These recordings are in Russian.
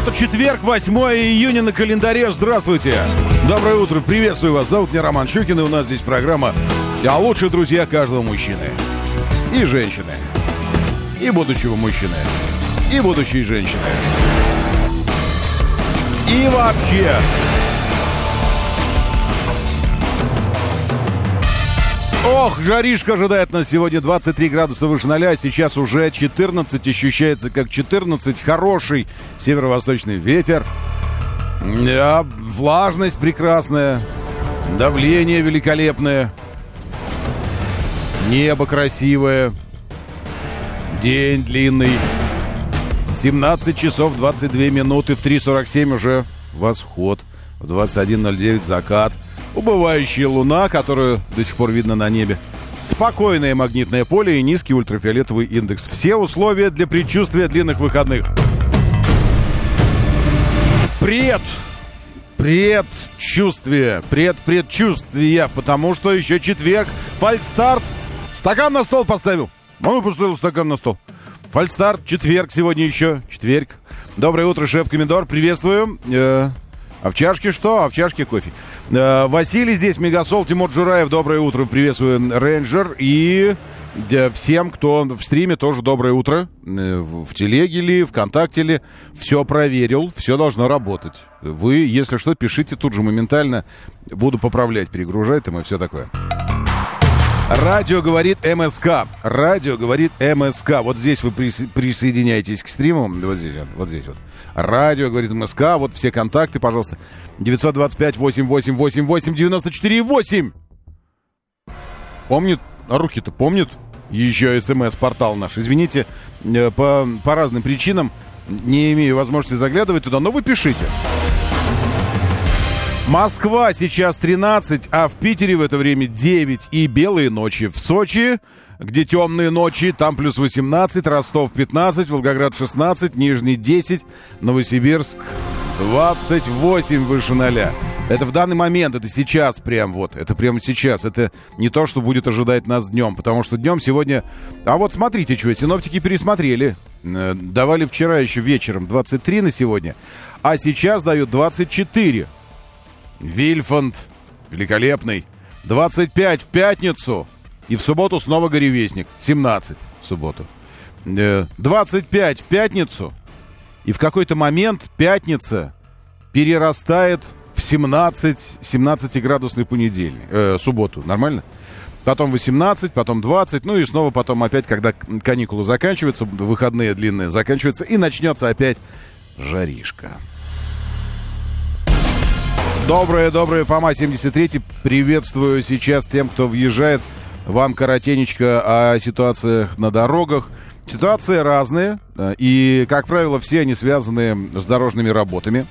Это четверг, 8 июня на календаре. Здравствуйте. Доброе утро. Приветствую вас. Зовут меня Роман Щукин, и у нас здесь программа о лучших друзьях каждого мужчины. И женщины. И будущего мужчины. И будущей женщины. И вообще. Ох, жаришка ожидает нас сегодня. 23 градуса выше ноля, сейчас уже 14, ощущается как 14, хороший северо-восточный ветер, да, влажность прекрасная, давление великолепное, небо красивое, день длинный, 17 часов 22 минуты, в 3.47 уже восход, в 21.09 закат – убывающая луна, которую до сих пор видно на небе, спокойное магнитное поле и низкий ультрафиолетовый индекс. Все условия для предчувствия длинных выходных. Пред, предчувствие, пред предчувствия, потому что еще четверг, фальстарт, стакан на стол поставил. Он поставил стакан на стол. Фальстарт, четверг сегодня еще, четверг. Доброе утро, шеф-комендор, приветствую. Э, а в чашке что? А в чашке кофе. Э, Василий здесь, Мегасол, Тимур Джураев, доброе утро, приветствую, Рейнджер. И всем, кто в стриме, тоже доброе утро. Э, в телеге ли, ВКонтакте ли. Все проверил, все должно работать. Вы, если что, пишите тут же моментально. Буду поправлять, перегружать там и все такое. Радио говорит МСК. Радио говорит МСК. Вот здесь вы присоединяетесь к стриму. Вот здесь, вот здесь вот. Радио говорит МСК. Вот все контакты, пожалуйста. 925 8888 94 8. Помнит? А руки-то помнит? Еще смс-портал наш. Извините, э, по, по разным причинам не имею возможности заглядывать туда, но вы пишите. Москва сейчас 13, а в Питере в это время 9 и белые ночи. В Сочи, где темные ночи, там плюс 18, Ростов 15, Волгоград 16, Нижний 10, Новосибирск 28 выше ноля. Это в данный момент, это сейчас прям вот, это прямо сейчас. Это не то, что будет ожидать нас днем, потому что днем сегодня... А вот смотрите, что, синоптики пересмотрели. Э, давали вчера еще вечером 23 на сегодня, а сейчас дают 24. Вильфанд, великолепный. 25 в пятницу. И в субботу снова горевестник. 17 в субботу. 25 э, в пятницу. И в какой-то момент пятница перерастает в 17, 17-градусный понедельник. Э, субботу. Нормально? Потом 18, потом 20, ну и снова потом опять, когда каникулы заканчиваются, выходные длинные заканчиваются, и начнется опять жаришка. Доброе, доброе, Фома 73. Приветствую сейчас тем, кто въезжает. Вам коротенечко о ситуациях на дорогах. Ситуации разные, и, как правило, все они связаны с дорожными работами,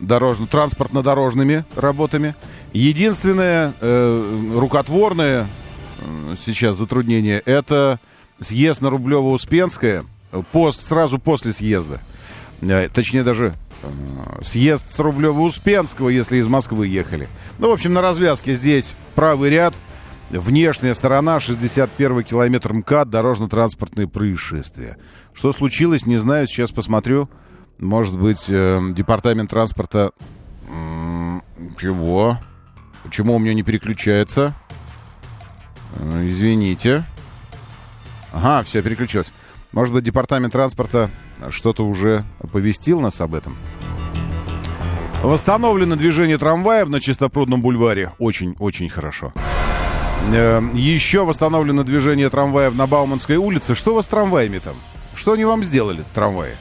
дорожно, транспортно-дорожными работами. Единственное э, рукотворное э, сейчас затруднение – это съезд на Рублево-Успенское пост, сразу после съезда. Э, точнее, даже Э, съезд с Рублева-Успенского, если из Москвы ехали. Ну, в общем, на развязке здесь правый ряд, внешняя сторона, 61 километр МКАД, дорожно-транспортные происшествия. Что случилось, не знаю, сейчас посмотрю. Может быть, э, департамент транспорта... Чего? Почему у меня не переключается? Э, извините. Ага, все, переключилось. Может быть, департамент транспорта что-то уже оповестил нас об этом. Восстановлено движение трамваев на Чистопрудном бульваре. Очень-очень хорошо. Э, еще восстановлено движение трамваев на Бауманской улице. Что у вас с трамваями там? Что они вам сделали, трамваи?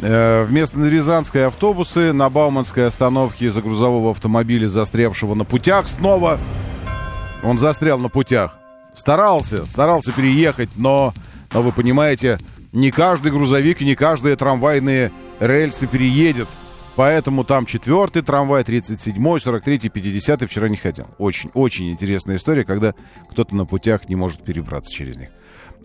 Э, вместо Рязанской автобусы на Бауманской остановке из-за грузового автомобиля, застрявшего на путях снова. Он застрял на путях. Старался, старался переехать, но, но вы понимаете, не каждый грузовик, не каждые трамвайные рельсы переедет. Поэтому там четвертый трамвай, 37-й, 43-й, 50-й вчера не ходил. Очень, очень интересная история, когда кто-то на путях не может перебраться через них.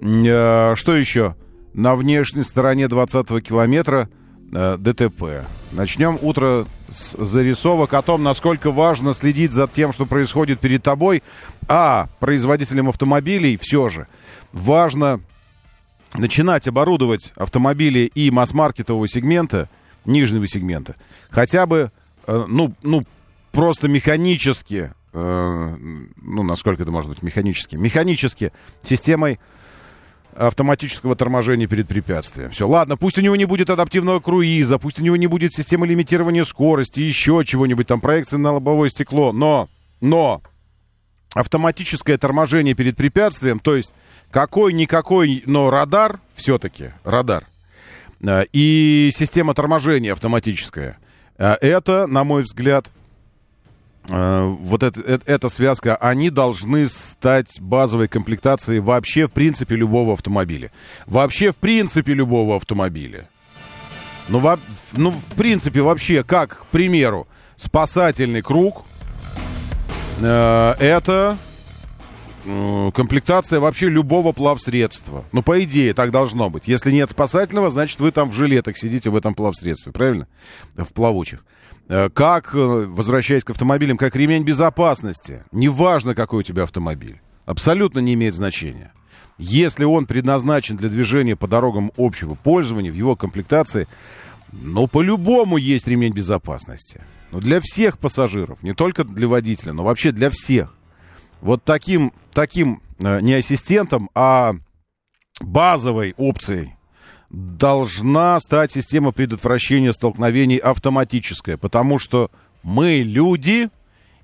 Э, что еще? На внешней стороне 20-го километра э, ДТП. Начнем утро с зарисовок о том, насколько важно следить за тем, что происходит перед тобой. А производителям автомобилей все же важно начинать оборудовать автомобили и масс-маркетового сегмента, нижнего сегмента, хотя бы, э, ну, ну, просто механически, э, ну, насколько это может быть механически, механически системой автоматического торможения перед препятствием. Все, ладно, пусть у него не будет адаптивного круиза, пусть у него не будет системы лимитирования скорости, еще чего-нибудь, там проекции на лобовое стекло, но, но автоматическое торможение перед препятствием, то есть какой-никакой, но радар, все-таки радар, э, и система торможения автоматическая, э, это, на мой взгляд, Э, вот это, это, эта связка, они должны стать базовой комплектацией вообще в принципе любого автомобиля. Вообще в принципе любого автомобиля. Ну, во, ну в принципе вообще, как, к примеру, спасательный круг, э, это комплектация вообще любого плавсредства. Ну, по идее, так должно быть. Если нет спасательного, значит, вы там в жилетах сидите в этом плавсредстве, правильно? В плавучих. Э, как, э, возвращаясь к автомобилям, как ремень безопасности. Неважно, какой у тебя автомобиль. Абсолютно не имеет значения. Если он предназначен для движения по дорогам общего пользования, в его комплектации, ну, по-любому есть ремень безопасности. Но для всех пассажиров, не только для водителя, но вообще для всех. Вот таким, таким э, не ассистентом, а базовой опцией должна стать система предотвращения столкновений автоматическая, потому что мы люди,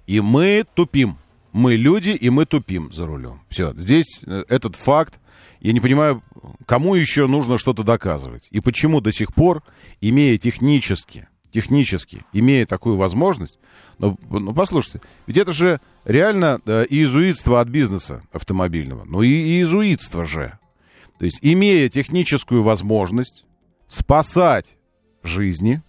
и мы тупим. Мы люди, и мы тупим за рулем. Все, здесь э, этот факт, я не понимаю, кому еще нужно что-то доказывать. И почему до сих пор, имея технически, технически, имея такую возможность, ну, ну послушайте, ведь это же реально э, иезуитство от бизнеса автомобильного. Ну и иезуитство же. То есть, имея техническую возможность спасать жизни,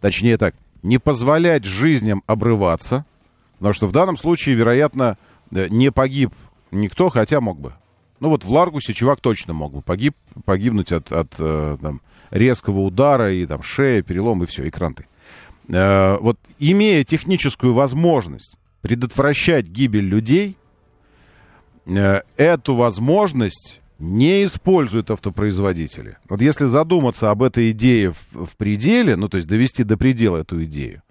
точнее так, не позволять жизням обрываться, потому что в данном случае, вероятно, не погиб никто, хотя мог бы. Ну вот в Ларгусе чувак точно мог бы погиб, погибнуть от, от э, там, резкого удара и там шея, перелом и все, и кранты. Э, вот имея техническую возможность предотвращать гибель людей, эту возможность не используют автопроизводители. Вот если задуматься об этой идее в, в пределе, ну, то есть довести до предела эту идею,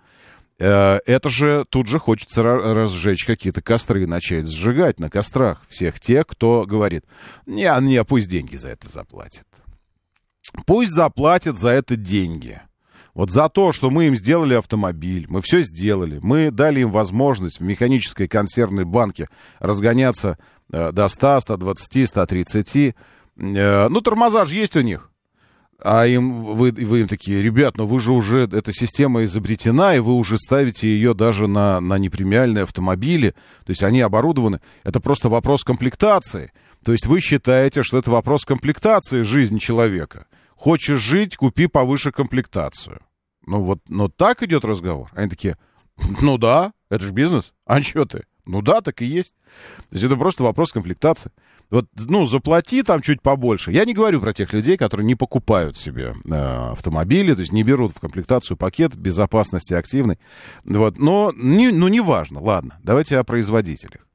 э, это же тут же хочется разжечь какие-то костры и начать сжигать на кострах всех тех, кто говорит, не, не, пусть деньги за это заплатят. Пусть заплатят за это деньги. Вот за то, что мы им сделали автомобиль, мы все сделали, мы дали им возможность в механической консервной банке разгоняться Э, до 100, 120, 130. Ну, тормоза же есть у них. А им, вы, вы им такие, ребят, ну вы же уже, эта система изобретена, и вы уже ставите ее даже на, на непремиальные автомобили. То есть они оборудованы. Это просто вопрос комплектации. То есть вы считаете, что это вопрос комплектации жизни человека. Хочешь жить, купи повыше комплектацию. Ну вот, но так идет разговор. Они такие, ну да, это же бизнес. А что ты? Ну да, так и есть. То есть это просто вопрос комплектации. Вот, ну, заплати там чуть побольше. Я не говорю про тех людей, которые не покупают себе э, автомобили, то есть не берут в комплектацию пакет безопасности активный. Вот, но, не, ну, неважно. Ладно, давайте о производителях.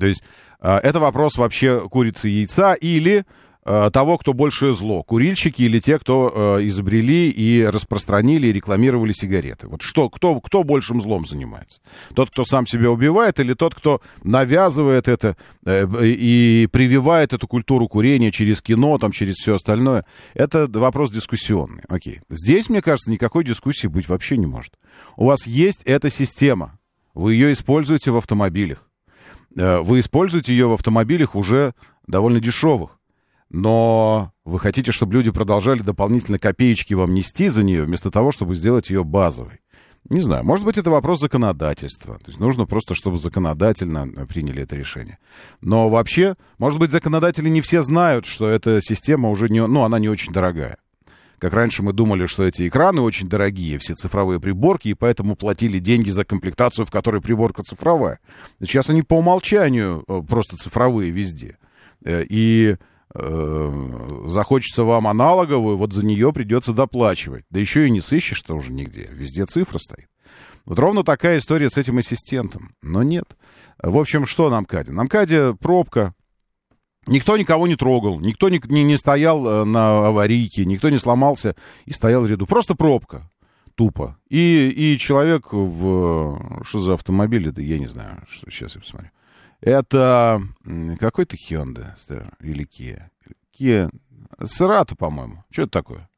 То есть э, это вопрос вообще курицы и яйца или того, кто большее зло, курильщики или те, кто э, изобрели и распространили и рекламировали сигареты. Вот что, кто, кто большим злом занимается? Тот, кто сам себя убивает, или тот, кто навязывает это э, и прививает эту культуру курения через кино, там, через все остальное? Это вопрос дискуссионный. Окей. Здесь, мне кажется, никакой дискуссии быть вообще не может. У вас есть эта система. Вы ее используете в автомобилях. Э, вы используете ее в автомобилях уже довольно дешевых но вы хотите, чтобы люди продолжали дополнительно копеечки вам нести за нее, вместо того, чтобы сделать ее базовой. Не знаю, может быть, это вопрос законодательства. То есть нужно просто, чтобы законодательно приняли это решение. Но вообще, может быть, законодатели не все знают, что эта система уже не, ну, она не очень дорогая. как раньше мы думали, что эти экраны очень дорогие, все цифровые приборки, и поэтому платили деньги за комплектацию, в которой приборка цифровая. Сейчас они по умолчанию э, просто цифровые везде. Э, и э, захочется вам аналоговую, вот за нее придется доплачивать. Да еще и не сыщешь уже нигде. Везде цифра стоит. Вот ровно такая история с этим ассистентом. Но нет. В общем, что на МКАДе? На МКАДе пробка, Никто никого не трогал, никто не, не, не стоял э, на аварийке, никто не сломался и стоял в ряду. Просто пробка. Тупо. И, и человек в... Что за автомобиль это? Я не знаю. Что, сейчас я посмотрю. Это какой-то Hyundai или Kia. Kia. Серата, по-моему. Что это такое?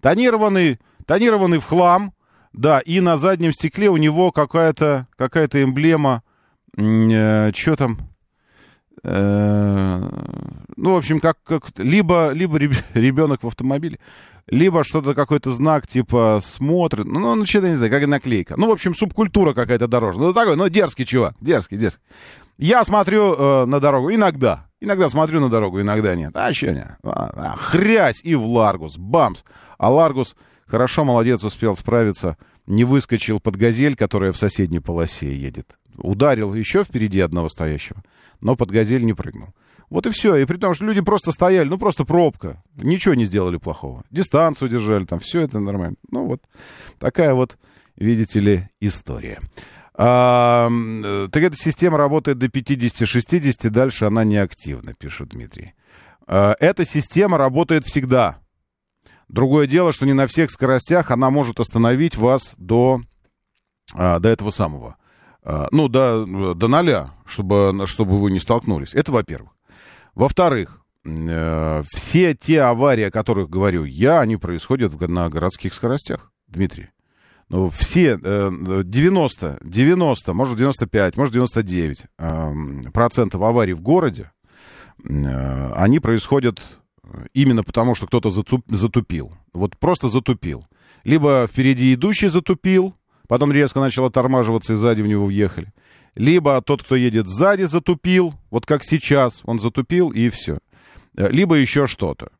Тонированный, тонированный в хлам. Да, и на заднем стекле у него какая-то какая эмблема. Э, что там? Э, ну, в общем, как, как либо, либо ребенок в автомобиле, либо что-то, какой-то знак, типа, смотрит, ну, ну, что-то, не знаю, как наклейка. Ну, в общем, субкультура какая-то дорожная. Ну, такой, ну, дерзкий чувак, дерзкий, дерзкий. Я смотрю э, на дорогу иногда. Иногда смотрю на дорогу, иногда нет. А, что не? А, а, хрясь и в Ларгус, бамс. А Ларгус хорошо, молодец, успел справиться. Не выскочил под газель, которая в соседней полосе едет. Ударил еще впереди одного стоящего но под газель не прыгнул. Вот и все. И при том, что люди просто стояли, ну просто пробка. Ничего не сделали плохого. Дистанцию держали, там все это нормально. Ну вот такая вот, видите ли, история. А, так эта система работает до 50-60, дальше она неактивна, пишет Дмитрий. А, эта система работает всегда. Другое дело, что не на всех скоростях она может остановить вас до, а, до этого самого а, ну, до, до ноля, чтобы, чтобы вы не столкнулись. Это во-первых. Во-вторых, э, все те аварии, о которых говорю я, они происходят на городских скоростях, Дмитрий. Ну, все 90, 90, может 95, может 99 эм, процентов аварий в городе, э, они происходят именно потому, что кто-то затупил. Вот просто затупил. Либо впереди идущий затупил, потом резко начал оттормаживаться и сзади в него въехали. Либо тот, кто едет сзади, затупил, вот как сейчас, он затупил и все. Э, либо еще что-то.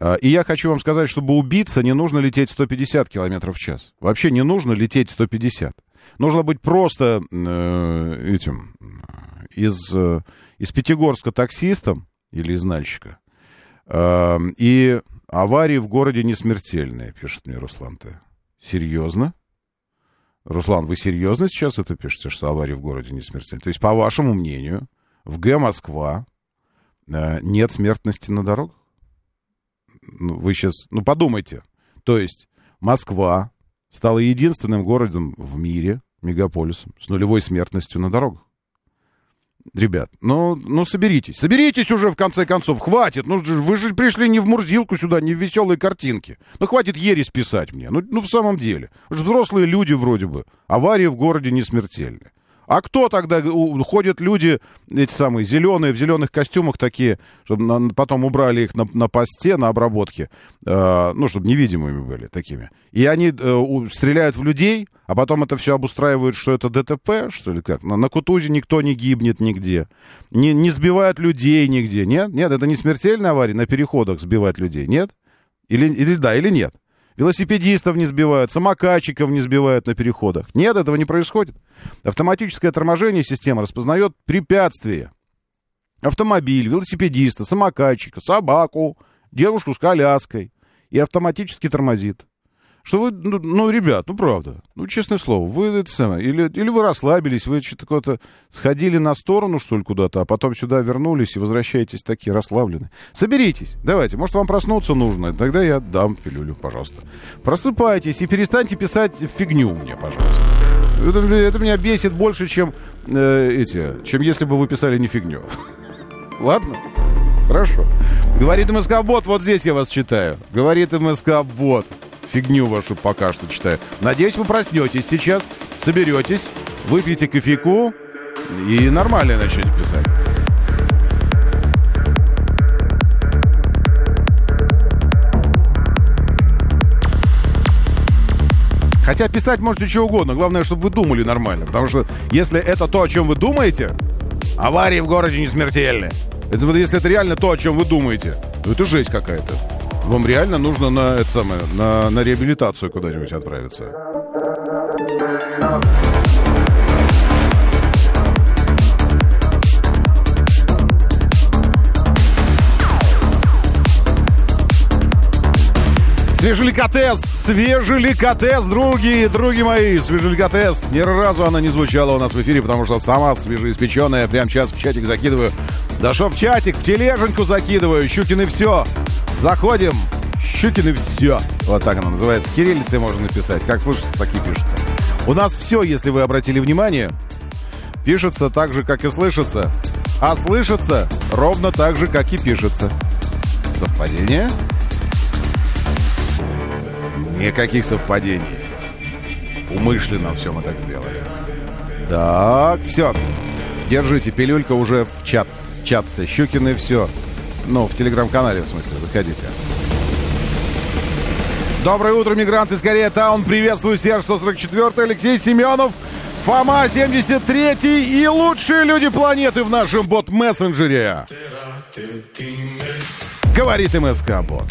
Э, и я хочу вам сказать, чтобы убиться, не нужно лететь 150 км в час. Вообще не нужно лететь 150. Нужно быть просто э, этим, из, э, из Пятигорска таксистом или из Нальчика. Э, и аварии в городе не смертельные, пишет мне Руслан Т. Серьезно? Руслан, вы серьезно сейчас это пишете, что аварии в городе не смертельны? То есть, по вашему мнению, в Г Москва э, нет смертности на дорогах? Ну, вы сейчас, ну подумайте. То есть Москва стала единственным городом в мире, мегаполисом, с нулевой смертностью на дорогах. Ребят, ну, ну соберитесь. Соберитесь уже, в конце концов. Хватит. Ну, вы же пришли не в Мурзилку сюда, не в веселые картинки. Ну, хватит ересь писать мне. Ну, ну в самом деле. Вы же взрослые люди вроде бы. Аварии в городе не смертельны. А кто тогда? Ходят люди, эти самые зеленые, в зеленых костюмах такие, чтобы на, потом убрали их на, на посте, на обработке, э, ну, чтобы невидимыми были такими. И они э, стреляют в людей, а потом это все обустраивают, что это ДТП, что ли, как? На, на Кутузе никто не гибнет нигде. Не, не сбивают людей нигде, нет? Нет, это не смертельная авария на переходах сбивать людей, нет? Или, или да, или нет? Велосипедистов не сбивают, самокатчиков не сбивают на переходах. Нет, этого не происходит. Автоматическое торможение система распознает препятствия. Автомобиль, велосипедиста, самокатчика, собаку, девушку с коляской. И автоматически тормозит что вы, ну, ну, ребят, ну, правда, ну, честное слово, вы это самое, или, или вы расслабились, вы что-то какое-то сходили на сторону, что ли, куда-то, а потом сюда вернулись и возвращаетесь такие расслабленные. Соберитесь, давайте, может, вам проснуться нужно, тогда я дам пилюлю, пожалуйста. Просыпайтесь и перестаньте писать фигню мне, пожалуйста. Это, это меня бесит больше, чем э, эти, чем если бы вы писали не фигню. Ладно? Хорошо. Говорит МСК-бот, вот здесь я вас читаю. Говорит МСК-бот фигню вашу пока что читаю. Надеюсь, вы проснетесь сейчас, соберетесь, выпьете кофейку и нормально начнете писать. Хотя писать можете что угодно, главное, чтобы вы думали нормально. Потому что если это то, о чем вы думаете, аварии в городе не смертельны. Это вот если это реально то, о чем вы думаете, то это жесть какая-то. Вам реально нужно на, это самое, на, на реабилитацию куда-нибудь отправиться. Свежеликотес, свежеликотес, други, други мои, свежеликотес. Ни разу она не звучала у нас в эфире, потому что сама свежеиспеченная. Прям сейчас в чатик закидываю. Что в чатик, в тележеньку закидываю. Щукин и все. Заходим. Щукин и все. Вот так она называется. Кириллицей можно написать. Как слышится, так и пишется. У нас все, если вы обратили внимание, пишется так же, как и слышится. А слышится ровно так же, как и пишется. Совпадение? Никаких совпадений. Умышленно все мы так сделали. Так, все. Держите, пилюлька уже в чат. Чатце. Щукины все. Ну, в телеграм-канале, в смысле, заходите. Доброе утро, мигранты из Корея Таун. Приветствую, Серж 144 Алексей Семенов, Фома 73 и лучшие люди планеты в нашем бот-мессенджере. Говорит МСК-бот.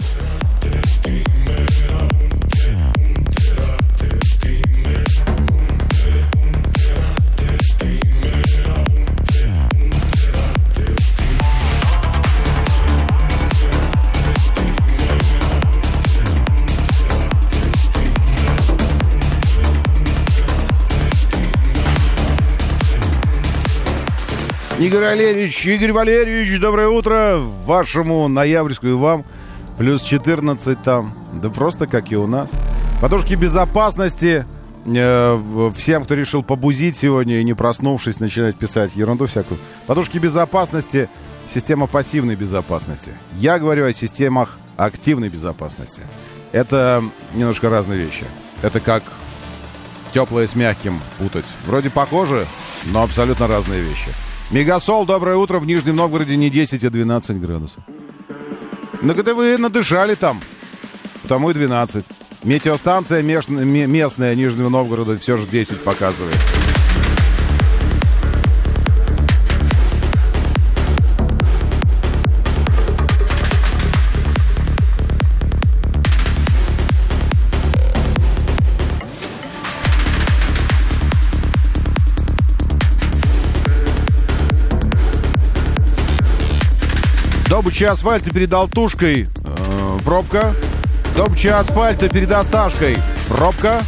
Игорь Валерьевич, Игорь Валерьевич, доброе утро вашему ноябрьскую вам. Плюс 14 там. Да просто как и у нас. Подушки безопасности. Э, всем, кто решил побузить сегодня и не проснувшись, начинать писать ерунду всякую. Подушки безопасности. Система пассивной безопасности. Я говорю о системах активной безопасности. Это немножко разные вещи. Это как теплое с мягким путать. Вроде похоже, но абсолютно разные вещи. Мегасол, доброе утро. В Нижнем Новгороде не 10, а 12 градусов. Ну, когда вы надышали там, тому и 12. Метеостанция местная Нижнего Новгорода все же 10 показывает. Добыча асфальта перед Алтушкой. Э, пробка. Добыча асфальта перед Осташкой. Пробка.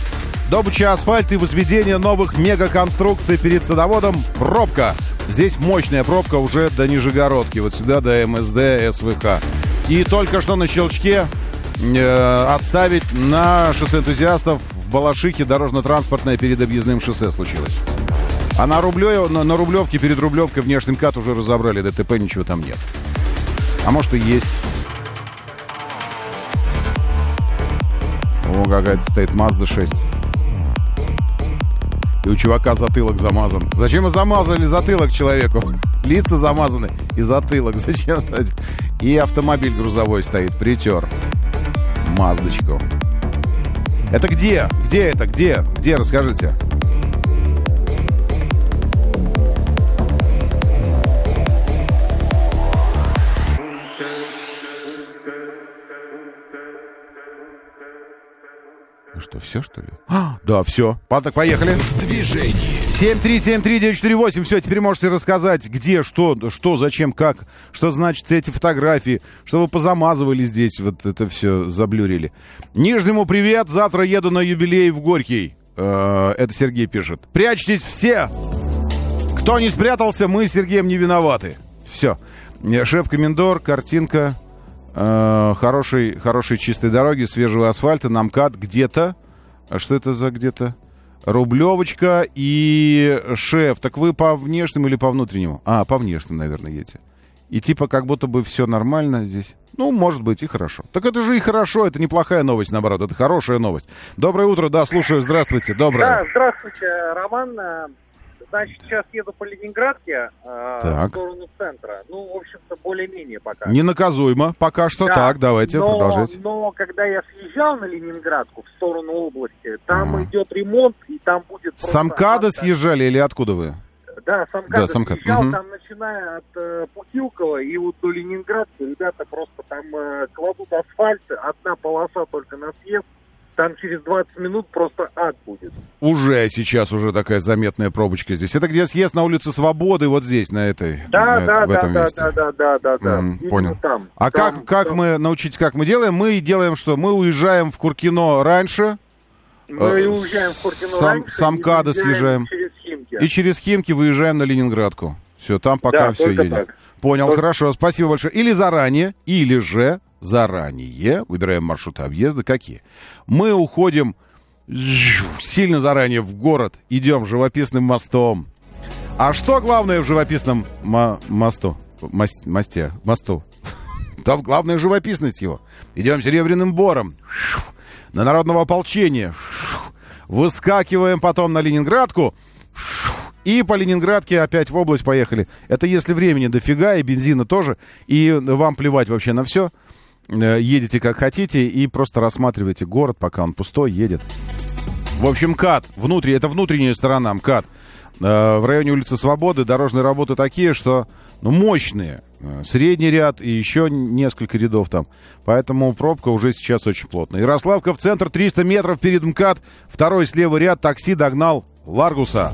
Добыча асфальта и возведение новых мегаконструкций перед садоводом. Пробка. Здесь мощная пробка уже до Нижегородки. Вот сюда до МСД, СВХ. И только что на щелчке э, отставить на шоссе энтузиастов в Балашихе дорожно-транспортное перед объездным шоссе случилось. А на, Рублё, на, на Рублевке перед Рублевкой внешний МКАД уже разобрали ДТП, ничего там нет. А может и есть. О, какая-то стоит Mazda 6. И у чувака затылок замазан. Зачем вы замазали затылок человеку? Лица замазаны и затылок. Зачем? И автомобиль грузовой стоит, притер. Маздочку. Это где? Где это? Где? Где? Расскажите. Что, все, что ли? А, да, все. Так, поехали. В движении. 7373948. Все, теперь можете рассказать, где, что, что, зачем, как, что значит эти фотографии, что вы позамазывали здесь, вот это все заблюрили. Нижнему привет, завтра еду на юбилей в Горький. Э, это Сергей пишет. Прячьтесь все! Кто не спрятался, мы с Сергеем не виноваты. Все. Шеф-комендор, картинка, э, хорошей, хорошей чистой дороги, свежего асфальта, намкат где-то. А что это за где-то? Рублевочка и шеф. Так вы по внешнему или по внутреннему? А, по внешнему, наверное, едете. И типа как будто бы все нормально здесь. Ну, может быть, и хорошо. Так это же и хорошо, это неплохая новость, наоборот, это хорошая новость. Доброе утро, да, слушаю, здравствуйте, доброе. Да, здравствуйте, Роман. Значит, сейчас еду по Ленинградке э, Так. в сторону центра. Ну, в общем-то, более-менее пока. Ненаказуемо, пока что Да, так, давайте, но, продолжайте. Но когда я съезжал на Ленинградку в сторону области, там Ага. идет ремонт, и там будет... С Амкада съезжали или откуда вы? Да, сам МКАД, Да, сам МКАД, съезжал, мгм. там начиная от э, Путилкова и вот до Ленинградки, ребята просто там э, кладут асфальт, одна полоса только на съезд, там через 20 минут просто ад будет. Уже сейчас уже такая заметная пробочка здесь. Это где съезд на улице Свободы, вот здесь, на этой, Да, на да, в да, этом да, месте. да, да, да, да, да. Именно понял. Там. А Там- как, как там мы, научите, как мы делаем? Мы делаем что? Мы уезжаем в Куркино раньше Мы э, уезжаем в Куртино сам- раньше сам КАДа съезжаем. через Химки. и через Химки выезжаем на Ленинградку. Все, там пока Да, все едет. так. Понял, Только- хорошо, спасибо большое. Или заранее, или же заранее, выбираем маршруты объезда, какие. Мы уходим сильно заранее в город, идем живописным мостом. А что главное в живописном мо- мосту? Мос- мосте, мосту? Там главная живописность его. Идем серебряным бором. На народного ополчения. Выскакиваем потом на Ленинградку. И по Ленинградке опять в область поехали. Это если времени дофига, и бензина тоже. И вам плевать вообще на все. Э, Едете как хотите и просто рассматриваете город, пока он пустой, едет. В общем, КАТ. Внутри, это внутренняя сторона МКАД. Э, В районе улицы Свободы дорожные работы такие, что ну, мощные. Э, Средний ряд и еще несколько рядов там. Поэтому пробка уже сейчас очень плотная. Ярославка в центр, 300 метров перед МКАД. Второй слева ряд, такси догнал Ларгуса.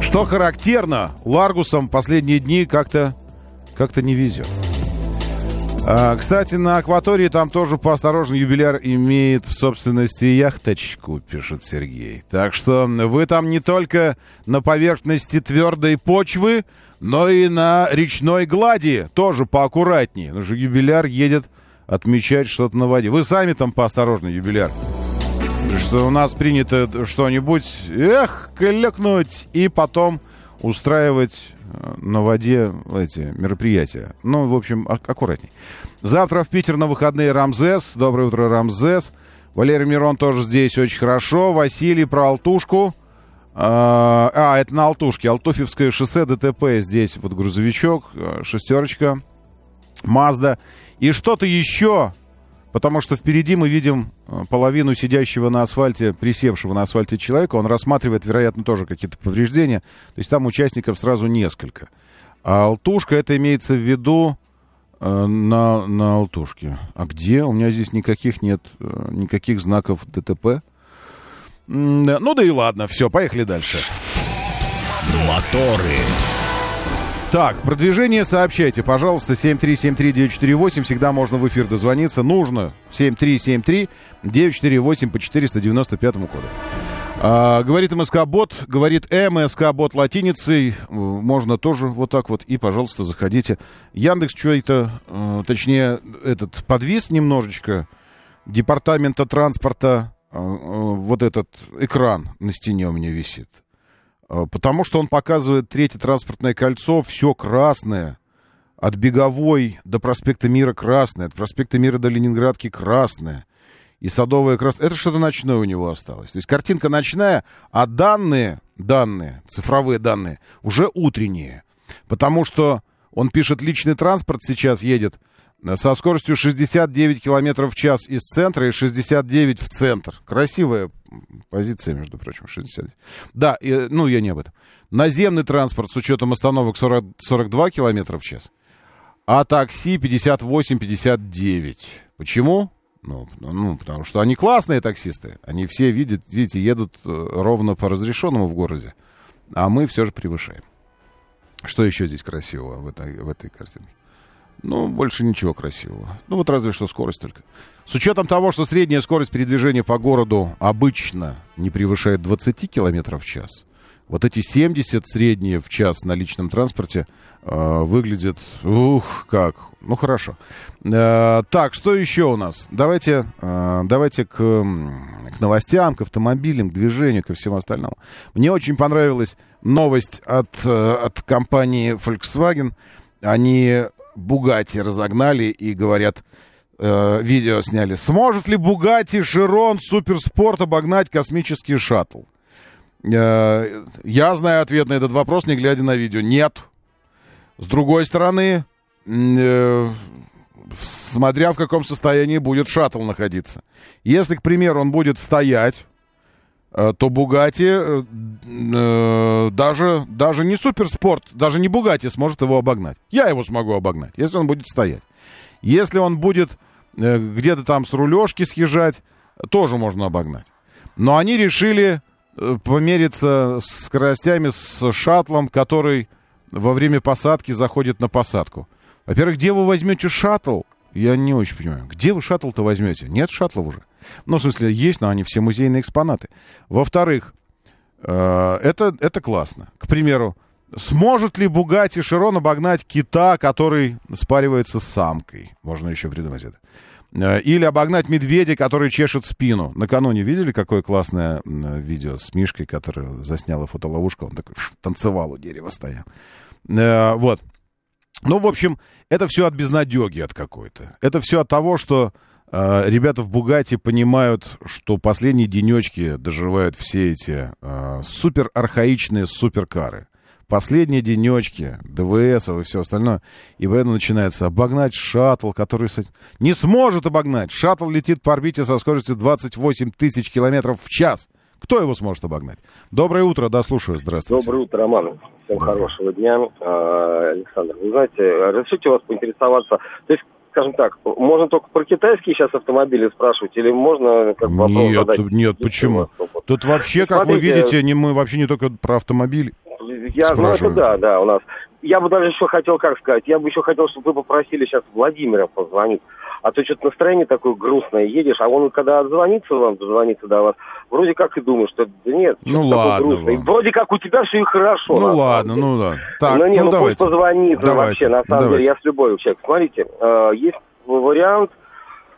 Что характерно, Ларгусом последние дни как-то как-то не везет. А, кстати, на акватории там тоже поосторожнее юбиляр имеет в собственности яхточку, пишет Сергей. Так что вы там не только на поверхности твердой почвы, но и на речной глади тоже поаккуратнее. Потому что юбиляр едет отмечать что-то на воде. Вы сами там поосторожнее, юбиляр. Что у нас принято что-нибудь, эх, клекнуть и потом устраивать э, на воде эти мероприятия. Ну, в общем, ак- аккуратней. Завтра в Питер на выходные Рамзес. Доброе утро, Рамзес. Валерий Мирон тоже здесь очень хорошо. Василий про Алтушку. А, а, это на Алтушке. Алтуфьевское шоссе, ДТП здесь. Вот грузовичок, э, шестерочка, Мазда. И что-то еще, потому что впереди мы видим э, половину сидящего на асфальте, присевшего на асфальте человека. Он рассматривает, вероятно, тоже какие-то повреждения. То есть там участников сразу несколько. А Алтушка, это имеется в виду э, на, на Алтушке. А где? У меня здесь никаких нет, э, никаких знаков ДТП. Ну да и ладно, все, поехали дальше. Моторы. Так, продвижение сообщайте, пожалуйста, 7373948, всегда можно в эфир дозвониться, нужно 7373-948 по 495 коду. А, говорит МСК-бот, говорит МСК-бот латиницей, э, можно тоже вот так вот, и, пожалуйста, заходите. Яндекс что-то, э, точнее, этот подвис немножечко, департамента транспорта, э, э, вот этот экран на стене у меня висит. Э, Потому что он показывает третье транспортное кольцо, все красное. От Беговой до проспекта Мира красное, от проспекта Мира до Ленинградки красное. И Садовая красное. Это что-то ночное у него осталось. То есть картинка ночная, а данные, данные, цифровые данные, уже утренние. Потому что он пишет, личный транспорт сейчас едет со скоростью 69 километров в час из центра и 69 в центр. Красивая позиция, между прочим, 69. Да, и, ну, я не об этом. Наземный транспорт с учетом остановок 40, 42 километра в час, а такси 58-59. Почему? Ну, ну, потому что они классные таксисты. Они все видят, видите, едут э, ровно по разрешенному в городе, а мы все же превышаем. Что еще здесь красивого в этой, в этой картинке? Ну, больше ничего красивого. Ну, вот разве что скорость только. С учетом того, что средняя скорость передвижения по городу обычно не превышает 20 километров в час, вот эти 70 средние в час на личном транспорте э, выглядят, ух, как, ну хорошо. Э, так, что еще у нас? Давайте, э, давайте к, к новостям, к автомобилям, к движению, ко всему остальному. Мне очень понравилась новость от, э, от компании Volkswagen. Они Бугати разогнали и говорят, э, видео сняли. Сможет ли Бугати Широн Суперспорт обогнать космический шаттл? Э, Я знаю ответ на этот вопрос, не глядя на видео. Нет. С другой стороны, э, смотря в каком состоянии будет шаттл находиться. Если, к примеру, он будет стоять, то Бугати э, э, даже, даже не суперспорт, даже не Бугати сможет его обогнать. Я его смогу обогнать, если он будет стоять. Если он будет э, где-то там с рулежки съезжать, тоже можно обогнать. Но они решили э, помериться с скоростями с шаттлом, который во время посадки заходит на посадку. Во-первых, где вы возьмете шаттл? Я не очень понимаю. Где вы шаттл-то возьмете? Нет шаттлов уже. Ну, в смысле, есть, но они все музейные экспонаты. Во-вторых, э, это, это классно. К примеру, сможет ли Бугати Широн обогнать кита, который спаривается с самкой? Можно еще придумать это. Э, или обогнать медведя, который чешет спину. Накануне видели, какое классное видео с Мишкой, который засняла фотоловушку? Он такой танцевал у дерева стоял. Э, вот. Ну, в общем, это все от безнадеги от какой-то. Это все от того, что ребята в Бугате понимают, что последние денечки доживают все эти э, супер архаичные суперкары. Последние денечки, ДВС и все остальное. И поэтому начинается обогнать шаттл, который не сможет обогнать. Шаттл летит по орбите со скоростью 28 тысяч километров в час. Кто его сможет обогнать? Доброе утро, да, слушаю, здравствуйте. Доброе утро, Роман. Всем хорошего дня. А, Александр, вы знаете, разрешите вас поинтересоваться, то есть скажем так, можно только про китайские сейчас автомобили спрашивать, или можно как бы Нет, задать? нет, почему? Тут вообще, как вы видите, не, мы вообще не только про автомобили Я знаю, это да, да, у нас. Я бы даже еще хотел, как сказать, я бы еще хотел, чтобы вы попросили сейчас Владимира позвонить. А то что-то настроение такое грустное, едешь, а он когда отзвонится вам, дозвонится до вас, вроде как и думаешь, что да нет, ну ладно, грустное. Вроде как у тебя все и хорошо. Ну ладно, ну да. Так, ну, не, ну, ну давайте. пусть позвонит давайте. вообще, на самом давайте. деле, я с любовью человек. Смотрите, э, есть вариант, э,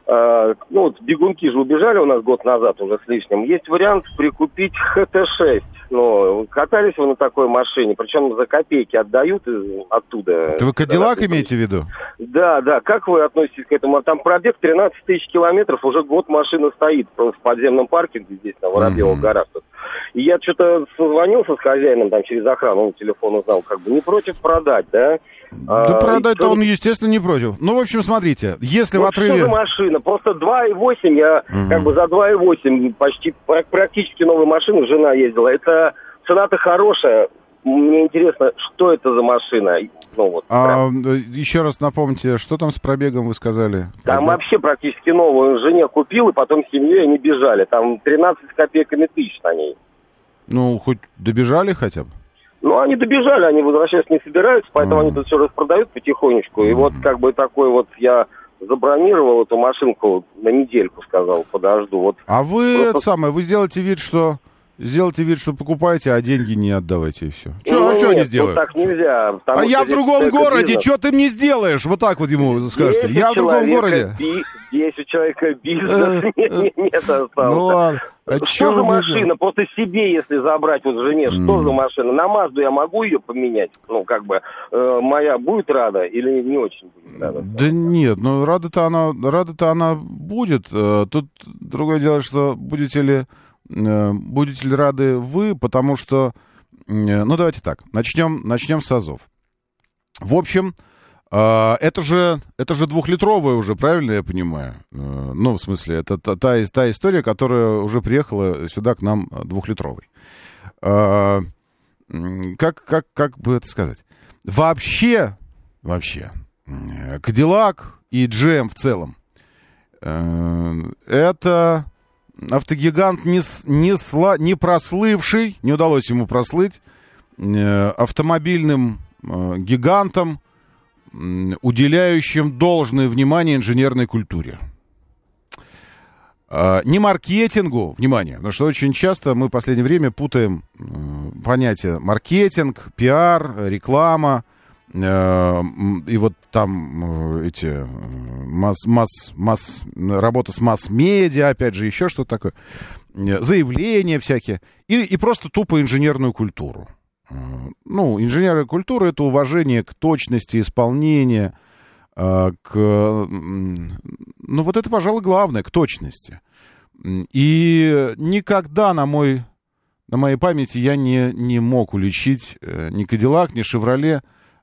ну вот бегунки же убежали у нас год назад уже с лишним, есть вариант прикупить ХТ-6. Ну, катались вы на такой машине, причем за копейки отдают из, оттуда. Это вы Кадиллак имеете в виду? Да, да. Как вы относитесь к этому? Там пробег 13 тысяч километров, уже год машина стоит просто в подземном паркинге здесь, на Воробьевых Мгм. горах. И я что-то созвонился с хозяином там через охрану, он телефон узнал, как бы не против продать, да? Да А, продать-то и он, естественно, не против. Ну, в общем, смотрите, если в вот что отрыве... за машина? Просто 2,8, я Мгм. как бы за 2,8 почти пра- практически новую машину жена ездила. Это цена-то хорошая. Мне интересно, что это за машина? Ну вот. А, э, еще раз напомните, что там с пробегом вы сказали? Там Пробег? вообще практически новую жене купил, и потом с семьей они бежали. Там 13 с копейками тысяч на ней. Ну, хоть добежали хотя бы? Ну, они добежали, они возвращаться не собираются, поэтому Мгм. они тут все распродают потихонечку. И вот как бы такой вот я забронировал эту машинку на недельку, сказал, подожду. Вот А вы, Просто- это самое, вы сделаете вид, что... Сделайте вид, что покупаете, а деньги не отдавайте, и все. Че, Ну, а что они сделают? Так нельзя. а что я в другом городе, бизнес. что ты мне сделаешь? Вот так вот ему скажете. Я в другом городе. би- Есть у человека бизнес, Э, нет, нет, остался. Ну ладно. А Что за машина? Просто себе, если забрать вот жене, что Мгм. за машина? На Мазду я могу ее поменять? Ну, как бы, э, моя будет рада или не очень будет рада? Да нет, ну рада-то она, рада-то она будет. Э, Тут другое дело, что будете ли, э, будете ли рады вы, потому что, э, ну давайте так, начнем, начнем с АЗОВ. В общем, э, это же, это же двухлитровая уже, правильно я понимаю? Э, Ну, в смысле, это та, та, та история, которая уже приехала сюда к нам э, двухлитровой. Э, Как, как, как бы это сказать? Вообще, вообще, э, Кадиллак и GM в целом, э, это автогигант не, не, сла- не прослывший, не удалось ему прослыть, э, автомобильным э, гигантом, уделяющим должное внимание инженерной культуре. А, Не маркетингу, внимание, потому что очень часто мы в последнее время путаем э, понятия маркетинг, пиар, реклама, и вот там э, эти э, масс, масс, масс, работа с масс-медиа, опять же, еще что-то такое, э, заявления всякие, и, и просто тупо инженерную культуру. Ну, инженерная культура — это уважение к точности исполнения, к... Ну, вот это, пожалуй, главное, к точности. И никогда на мой... На моей памяти я не, не мог уличить ни Кадиллак, ни Шевроле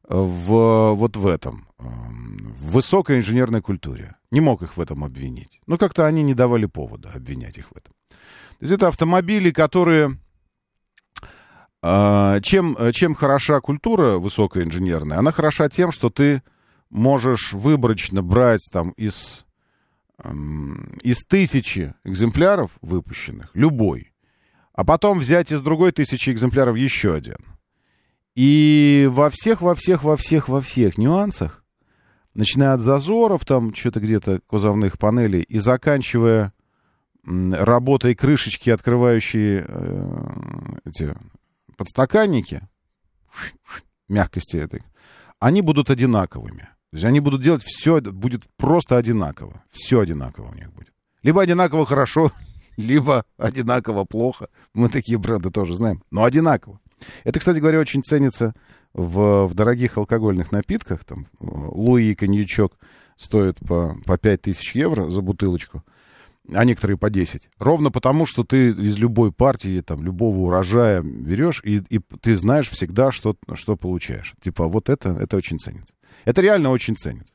в, вот в этом, э, в высокой инженерной культуре. Не мог их в этом обвинить. Ну, как-то они не давали повода обвинять их в этом. есть это автомобили, которые... э, чем, чем хороша культура высокоинженерная? Она хороша тем, что ты можешь выборочно брать там из, эм, из тысячи экземпляров выпущенных, любой, а потом взять из другой тысячи экземпляров еще один. И во всех, во всех, во всех, во всех нюансах, начиная от зазоров, там что-то где-то кузовных панелей, и заканчивая работой крышечки, открывающие э, эти подстаканники, мягкости этой, они будут одинаковыми. То есть они будут делать все, будет просто одинаково. Все одинаково у них будет. Либо одинаково хорошо, либо одинаково плохо. Мы такие бренды тоже знаем, но одинаково. Это, кстати говоря, очень ценится в, в дорогих алкогольных напитках. Там Луи коньячок стоит по, по 5 тысяч евро за бутылочку, а некоторые по 10. Ровно потому, что ты из любой партии, там, любого урожая берешь, и, и ты знаешь всегда, что, что получаешь. Типа вот это, это очень ценится. Это реально очень ценится.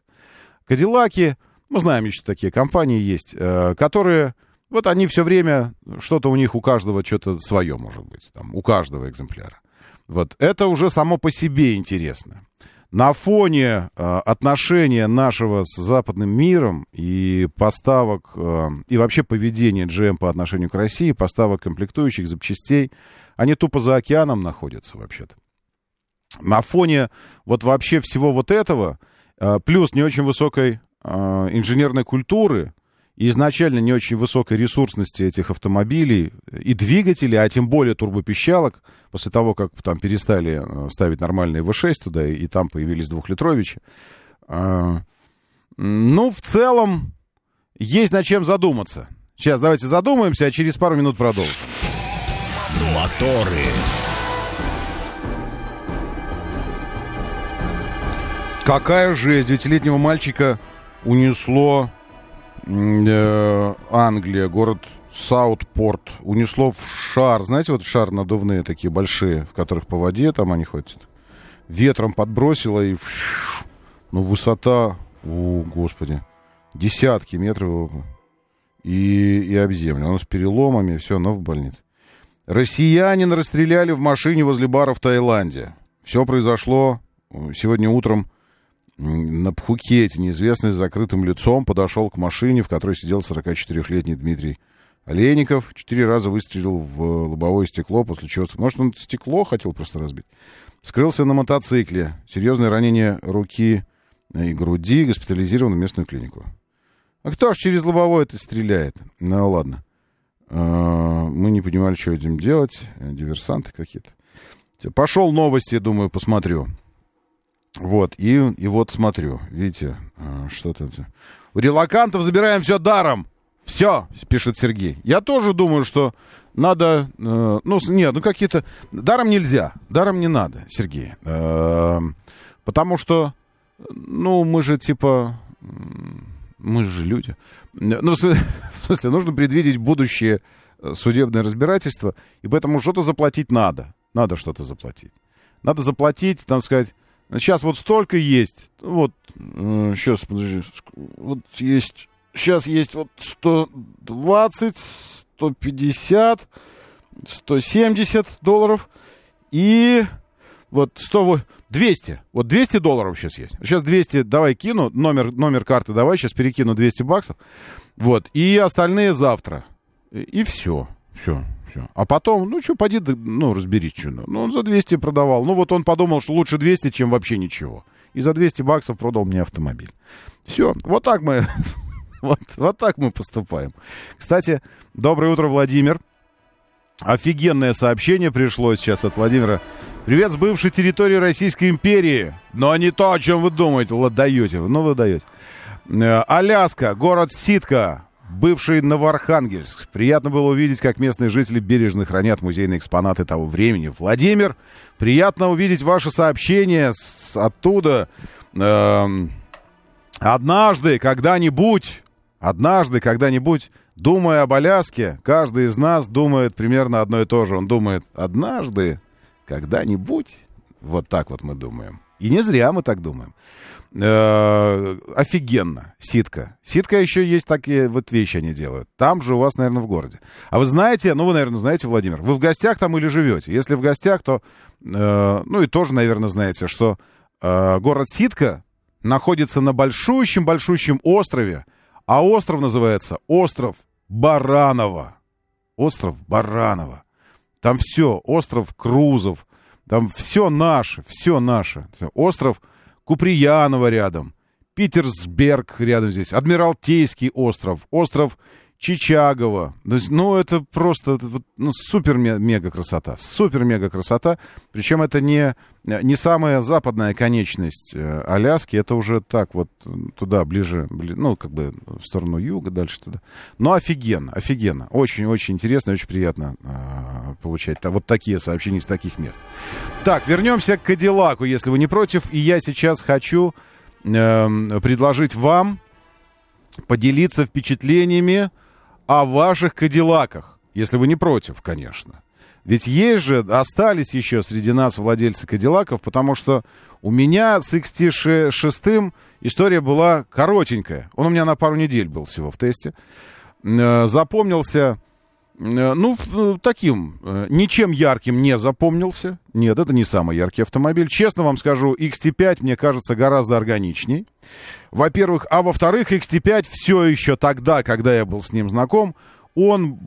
Кадиллаки, мы знаем еще такие компании есть, э, которые вот они все время, что-то у них у каждого что-то свое может быть, там, у каждого экземпляра. Вот это уже само по себе интересно. На фоне э, отношения нашего с западным миром и поставок, э, и вообще поведения GM по отношению к России, поставок комплектующих, запчастей, они тупо за океаном находятся вообще-то. На фоне вот вообще всего вот этого, э, плюс не очень высокой э, инженерной культуры, изначально не очень высокой ресурсности этих автомобилей и двигателей, а тем более турбопищалок, после того, как там перестали э, ставить нормальные V6 туда, и, и там появились двухлитровичи. А, ну, в целом, есть над чем задуматься. Сейчас давайте задумаемся, а через пару минут продолжим. Моторы. Какая жесть, девятилетнего мальчика унесло Англия, город Саутпорт, унесло в шар. Знаете, вот шар надувные такие большие, в которых по воде там они ходят. Ветром подбросило и... Ну, высота, о, господи, десятки метров и, и об землю. Он с переломами, все, но в больнице. Россиянин расстреляли в машине возле бара в Таиланде. Все произошло сегодня утром на Пхукете неизвестный с закрытым лицом подошел к машине, в которой сидел 44-летний Дмитрий Олейников. Четыре раза выстрелил в лобовое стекло, после чего... Может, он стекло хотел просто разбить? Скрылся на мотоцикле. Серьезное ранение руки и груди, госпитализирован в местную клинику. А кто ж через лобовое это стреляет? Ну, ладно. А, мы не понимали, что этим делать. Диверсанты какие-то. Пошел новости, думаю, посмотрю. Вот, и, и вот смотрю, видите, а, что-то... У релакантов забираем все даром. Все, пишет Сергей. Я тоже думаю, что надо... Э, ну, нет, ну какие-то... Даром нельзя, даром не надо, Сергей. Э, потому что, ну, мы же типа... Мы же люди. Ну, в смысле, нужно предвидеть будущее э, судебное разбирательство, и поэтому что-то заплатить надо. Надо что-то заплатить. Надо заплатить, там сказать, Сейчас вот столько есть. Вот, э, сейчас, подожди. Вот есть, сейчас есть вот 120, 150, 170 долларов. И вот 100, 200. Вот 200 долларов сейчас есть. Сейчас 200, давай кину, номер, номер карты давай, сейчас перекину 200 баксов. Вот, и остальные завтра. И все, все все. А потом, ну, что, поди, ну, разберись, что. Ну, он за 200 продавал. Ну, вот он подумал, что лучше 200, чем вообще ничего. И за 200 баксов продал мне автомобиль. Все, вот так мы, вот, вот так мы поступаем. Кстати, доброе утро, Владимир. Офигенное сообщение пришло сейчас от Владимира. Привет с бывшей территории Российской империи. Но не то, о чем вы думаете. Даете. Ну, вы даете. Э, Аляска, город Ситка бывший Новоархангельск. Приятно было увидеть, как местные жители бережно хранят музейные экспонаты того времени. Владимир, приятно увидеть ваше сообщение с, оттуда. Эм, однажды, когда-нибудь, однажды, когда-нибудь, думая об Аляске, каждый из нас думает примерно одно и то же. Он думает, однажды, когда-нибудь, вот так вот мы думаем. И не зря мы так думаем. Э, офигенно. Ситка. Ситка еще есть такие вот вещи они делают. Там же у вас, наверное, в городе. А вы знаете, ну вы, наверное, знаете, Владимир, вы в гостях там или живете? Если в гостях, то, э, ну и тоже, наверное, знаете, что э, город Ситка находится на большущем-большущем острове, а остров называется остров Баранова. Остров Баранова. Там все, остров Крузов, там все наше, все наше. Остров Куприянова рядом, Питерсберг рядом здесь, Адмиралтейский остров, остров Чичагова. То есть, ну, это просто ну, супер-мега красота. Супер-мега красота. Причем это не, не самая западная конечность э, Аляски. Это уже так вот туда, ближе, бли, ну, как бы в сторону юга, дальше туда. Но офигенно, офигенно. Очень-очень интересно, очень приятно э, получать вот такие сообщения из таких мест. Так, вернемся к Кадиллаку, если вы не против. И я сейчас хочу э, предложить вам поделиться впечатлениями о ваших кадиллаках, если вы не против, конечно. Ведь есть же, остались еще среди нас владельцы кадиллаков, потому что у меня с XT6 история была коротенькая. Он у меня на пару недель был всего в тесте. Э, запомнился, э, ну, э, таким, ничем ярким не запомнился. Нет, это не самый яркий автомобиль. Честно вам скажу, XT5 мне кажется гораздо органичней. Во-первых, а во-вторых, XT5 все еще тогда, когда я был с ним знаком, он,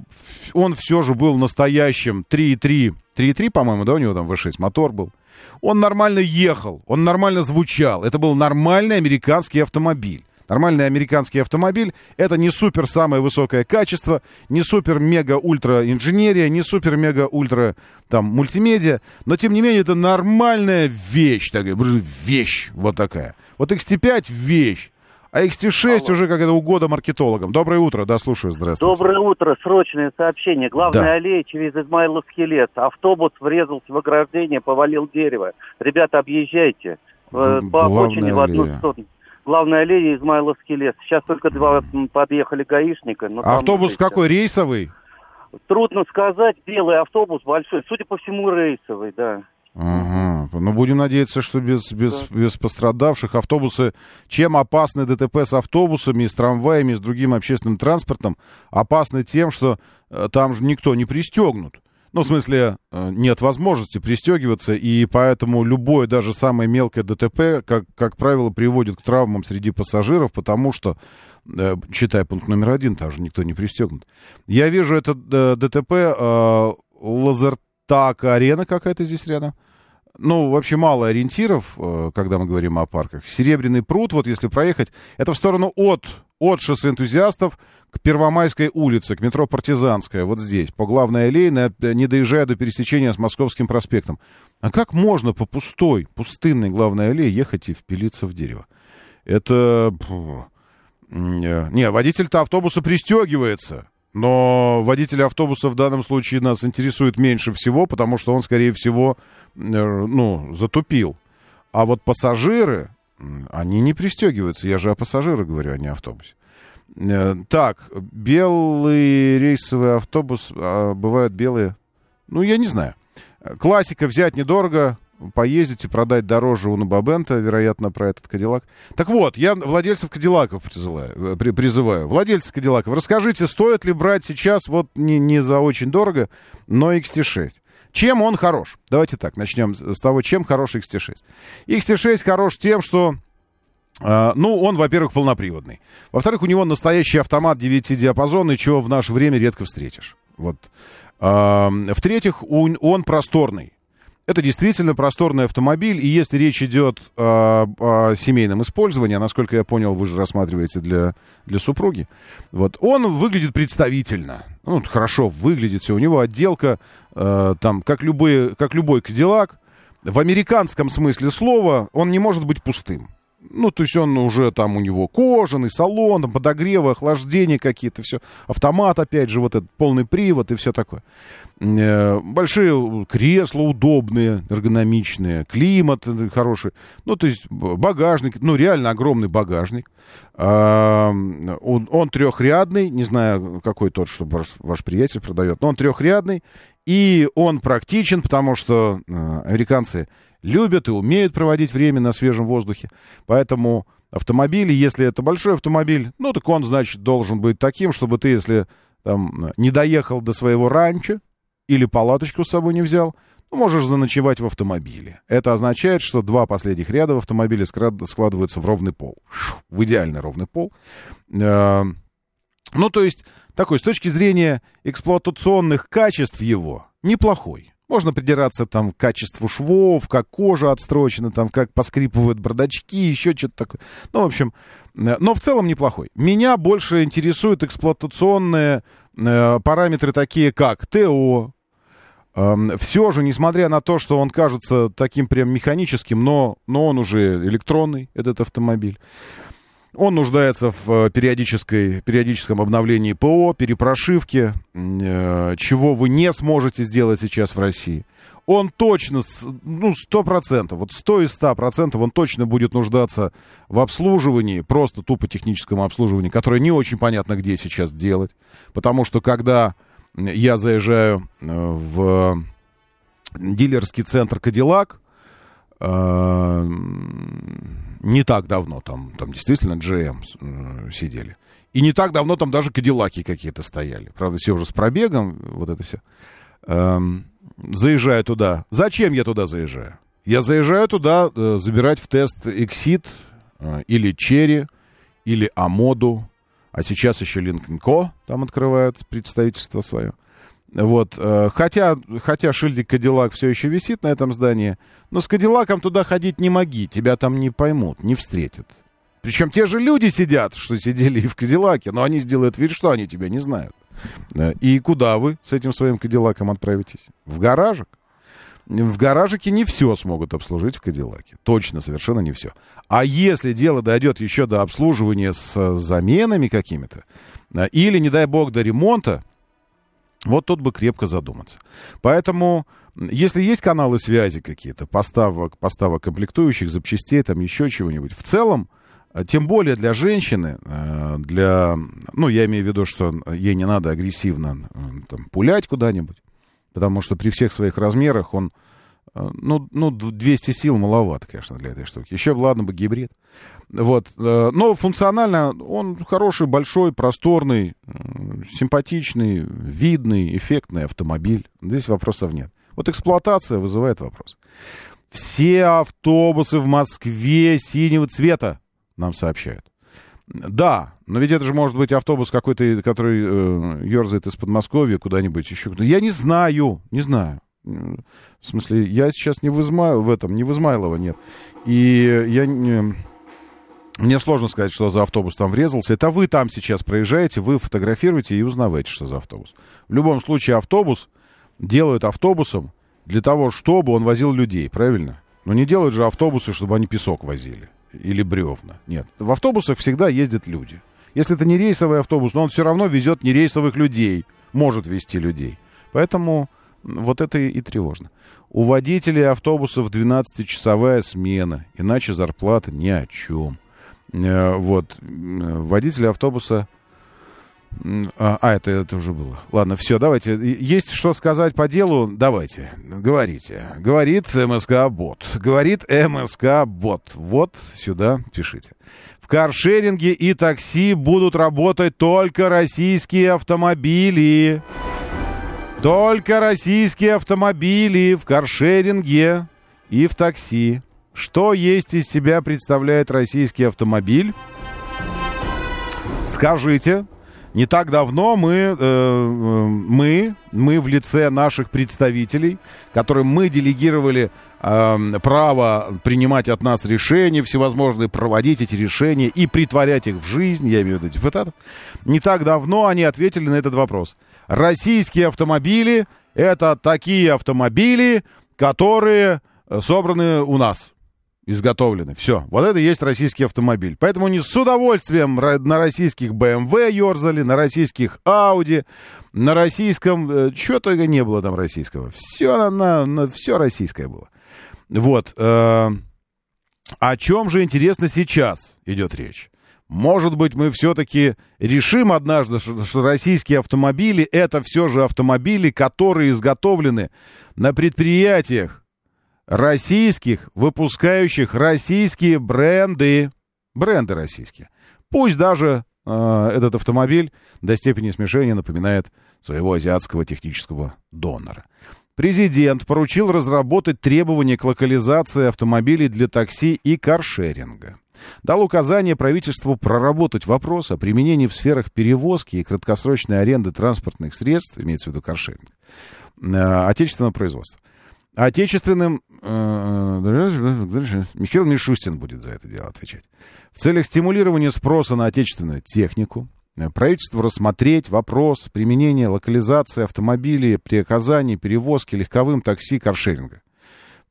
он все же был настоящим 3.3, 3.3, по-моему, да, у него там V6 мотор был. Он нормально ехал, он нормально звучал. Это был нормальный американский автомобиль. Нормальный американский автомобиль — это не супер самое высокое качество, не супер мега ультра инженерия, не супер мега ультра там мультимедиа, но тем не менее это нормальная вещь, такая, вещь вот такая. Вот XT5 вещь. А XT6 Алло. уже как это угода маркетологам. Доброе утро, да, слушаю, здравствуйте. Доброе утро, срочное сообщение. Главная да. аллея через Измайловский лес. Автобус врезался в ограждение, повалил дерево. Ребята, объезжайте. Г- по обочине в одну сторону. Главная аллея Измайловский лес. Сейчас только два подъехали гаишника. Но Автобус какой, рейсовый? Трудно сказать. Белый автобус большой. Судя по всему, рейсовый, да. Ага. Ну, будем надеяться, что без, без, без пострадавших автобусы... Чем опасны ДТП с автобусами, с трамваями, с другим общественным транспортом? Опасны тем, что э, там же никто не пристегнут. Ну, в смысле, э, нет возможности пристегиваться, и поэтому любое, даже самое мелкое ДТП, как, как правило, приводит к травмам среди пассажиров, потому что, э, читай пункт номер один, там же никто не пристегнут. Я вижу это ДТП э, Лазертак-арена какая-то здесь рядом ну, вообще мало ориентиров, э, когда мы говорим о парках. Серебряный пруд, вот если проехать, это в сторону от, от шоссе энтузиастов к Первомайской улице, к метро Партизанская, вот здесь, по главной аллее, не доезжая до пересечения с Московским проспектом. А как можно по пустой, пустынной главной аллее ехать и впилиться в дерево? Это... Э, не, водитель-то автобуса пристегивается. Но водитель автобуса в данном случае нас интересует меньше всего, потому что он, скорее всего, э, ну, затупил. А вот пассажиры, они не пристегиваются. Я же о пассажирах говорю, а не о автобусе. Э, так, белый рейсовый автобус, а бывают белые, ну, я не знаю. Классика взять недорого, поездить и продать дороже у Набабента, вероятно, про этот Кадиллак. Так вот, я владельцев Кадиллаков призываю, э, при, призываю. Владельцы Кадиллаков, расскажите, стоит ли брать сейчас, вот не, не за очень дорого, но XT6? Чем он хорош? Давайте так, начнем с того, чем хорош XT6. XT6 хорош тем, что Uh, ну, он, во-первых, полноприводный. Во-вторых, у него настоящий автомат 9-диапазонный, чего в наше время редко встретишь. Вот. В-третьих, он просторный. Это действительно просторный автомобиль, и если речь идет о, о семейном использовании, а насколько я понял, вы же рассматриваете для, для супруги, вот, он выглядит представительно, ну, хорошо выглядит все, у него отделка, э, там, как, любые, как любой Кадиллак, в американском смысле слова он не может быть пустым. Ну, то есть он уже там у него кожаный, салон, подогревы, охлаждение какие-то, все. Автомат, опять же, вот этот полный привод и все такое. Э, большие кресла удобные, эргономичные, климат хороший. Ну, то есть багажник, ну, реально огромный багажник. А, он, он трехрядный, не знаю, какой тот, что ваш, ваш приятель продает, но он трехрядный, и он практичен, потому что э, американцы любят и умеют проводить время на свежем воздухе. Поэтому автомобили, если это большой автомобиль, ну, так он, значит, должен быть таким, чтобы ты, если там не доехал до своего ранчо или палаточку с собой не взял, ну, можешь заночевать в автомобиле. Это означает, что два последних ряда в автомобиле складываются в ровный пол. В идеально ровный пол. Э, ну, то есть, такой, с точки зрения эксплуатационных качеств его, неплохой. Можно придираться там к качеству швов, как кожа отстрочена, там, как поскрипывают бардачки, еще что-то такое. Ну, в общем, э, но в целом неплохой. Меня больше интересуют эксплуатационные э, параметры такие, как ТО. Э, все же, несмотря на то, что он кажется таким прям механическим, но, но он уже электронный, этот автомобиль. Он нуждается в э, периодической, периодическом обновлении ПО, перепрошивке, э, чего вы не сможете сделать сейчас в России. Он точно, ну, сто процентов, вот сто из ста процентов он точно будет нуждаться в обслуживании, просто тупо техническом обслуживании, которое не очень понятно, где сейчас делать. Потому что когда я заезжаю э, в дилерский центр «Кадиллак», не так давно там, там действительно GM э, сидели. И не так давно там даже кадиллаки какие-то стояли. Правда, все уже с пробегом, вот это все. Эм, заезжаю туда. Зачем я туда заезжаю? Я заезжаю туда э, забирать в тест Exit э, или Cherry, или Амоду. А сейчас еще Co. там открывают представительство свое. Вот, э, хотя, хотя шильдик Кадиллак все еще висит на этом здании, но с Кадиллаком туда ходить не моги, тебя там не поймут, не встретят. Причем те же люди сидят, что сидели и в Кадиллаке, но они сделают вид, что они тебя не знают. Э, и куда вы с этим своим Кадиллаком отправитесь? В гаражик? В гаражике не все смогут обслужить в Кадиллаке. Точно, совершенно не все. А если дело дойдет еще до обслуживания с заменами какими-то, э, или, не дай бог, до ремонта, вот тут бы крепко задуматься. Поэтому, если есть каналы связи какие-то, поставок, поставок комплектующих, запчастей, там еще чего-нибудь, в целом, э, тем более для женщины, э, для, ну, я имею в виду, что ей не надо агрессивно э, там, пулять куда-нибудь, потому что при всех своих размерах он, ну, ну, 200 сил маловато, конечно, для этой штуки. Еще, ладно бы, гибрид. Вот. Э, но функционально он хороший, большой, просторный, симпатичный, видный, эффектный автомобиль. Здесь вопросов нет. Вот эксплуатация вызывает вопрос. Все автобусы в Москве синего цвета, нам сообщают. Да, но ведь это же может быть автобус какой-то, который э, ерзает из Подмосковья куда-нибудь еще. Я не знаю, не знаю. В смысле, я сейчас не в Измайл, в этом, не в Измайлово, нет. И я не мне сложно сказать, что за автобус там врезался. Это вы там сейчас проезжаете, вы фотографируете и узнаваете, что за автобус. В любом случае, автобус делают автобусом для того, чтобы он возил людей, правильно? Но не делают же автобусы, чтобы они песок возили или бревна. Нет. В автобусах всегда ездят люди. Если это не рейсовый автобус, но он все равно везет нерейсовых людей, может вести людей. Поэтому вот это и тревожно. У водителей автобусов 12-часовая смена, иначе зарплата ни о чем. Э, вот. Водитель автобуса... А, а, это, это уже было. Ладно, все, давайте. Есть что сказать по делу? Давайте, говорите. Говорит МСК-бот. Говорит МСК-бот. Вот сюда пишите. В каршеринге и такси будут работать только российские автомобили. Только российские автомобили в каршеринге и в такси. Что есть из себя представляет российский автомобиль? Скажите. Не так давно мы, э, э, мы, мы в лице наших представителей, которым мы делегировали э, право принимать от нас решения всевозможные, проводить эти решения и притворять их в жизнь, я имею в виду депутатов, не так давно они ответили на этот вопрос. Российские автомобили — это такие автомобили, которые собраны у нас изготовлены. Все. Вот это и есть российский автомобиль. Поэтому они с удовольствием на российских BMW ерзали, на российских Audi, на российском... Э, Чего только не было там российского. Все, на, на, все российское было. Вот. Э, о чем же, интересно, сейчас идет речь? Может быть, мы все-таки решим однажды, что российские автомобили это все же автомобили, которые изготовлены на предприятиях российских, выпускающих российские бренды. Бренды российские. Пусть даже э, этот автомобиль до степени смешения напоминает своего азиатского технического донора. Президент поручил разработать требования к локализации автомобилей для такси и каршеринга. Дал указание правительству проработать вопрос о применении в сферах перевозки и краткосрочной аренды транспортных средств, имеется в виду каршеринг, э, отечественного производства. Отечественным... Э, Михаил Мишустин будет за это дело отвечать. В целях стимулирования спроса на отечественную технику, Э, правительству рассмотреть вопрос применения локализации автомобилей при оказании перевозки легковым такси каршеринга.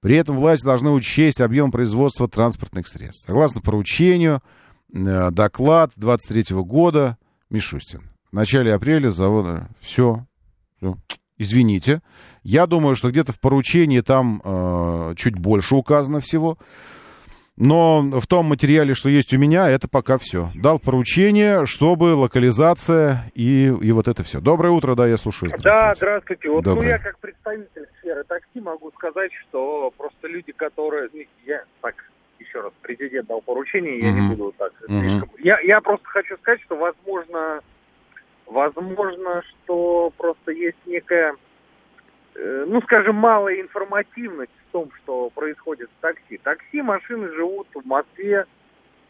При этом власть должны учесть объем производства транспортных средств. Согласно поручению, э, доклад 23 года Мишустин. В начале апреля завода все, все. Извините. Я думаю, что где-то в поручении там э, чуть больше указано всего. Но в том материале, что есть у меня, это пока все. Дал поручение, чтобы локализация и, и вот это все. Доброе утро, да, я слушаю. Здравствуйте. Да, здравствуйте. Вот ну, я как представитель сферы такси могу сказать, что просто люди, которые... Ну, я так, еще раз, президент дал поручение, я uh-huh. не буду так слишком... Я, я просто хочу сказать, что возможно, возможно, что просто есть некая Э, ну, скажем, малая информативность в том, что происходит в такси. Такси машины живут в Москве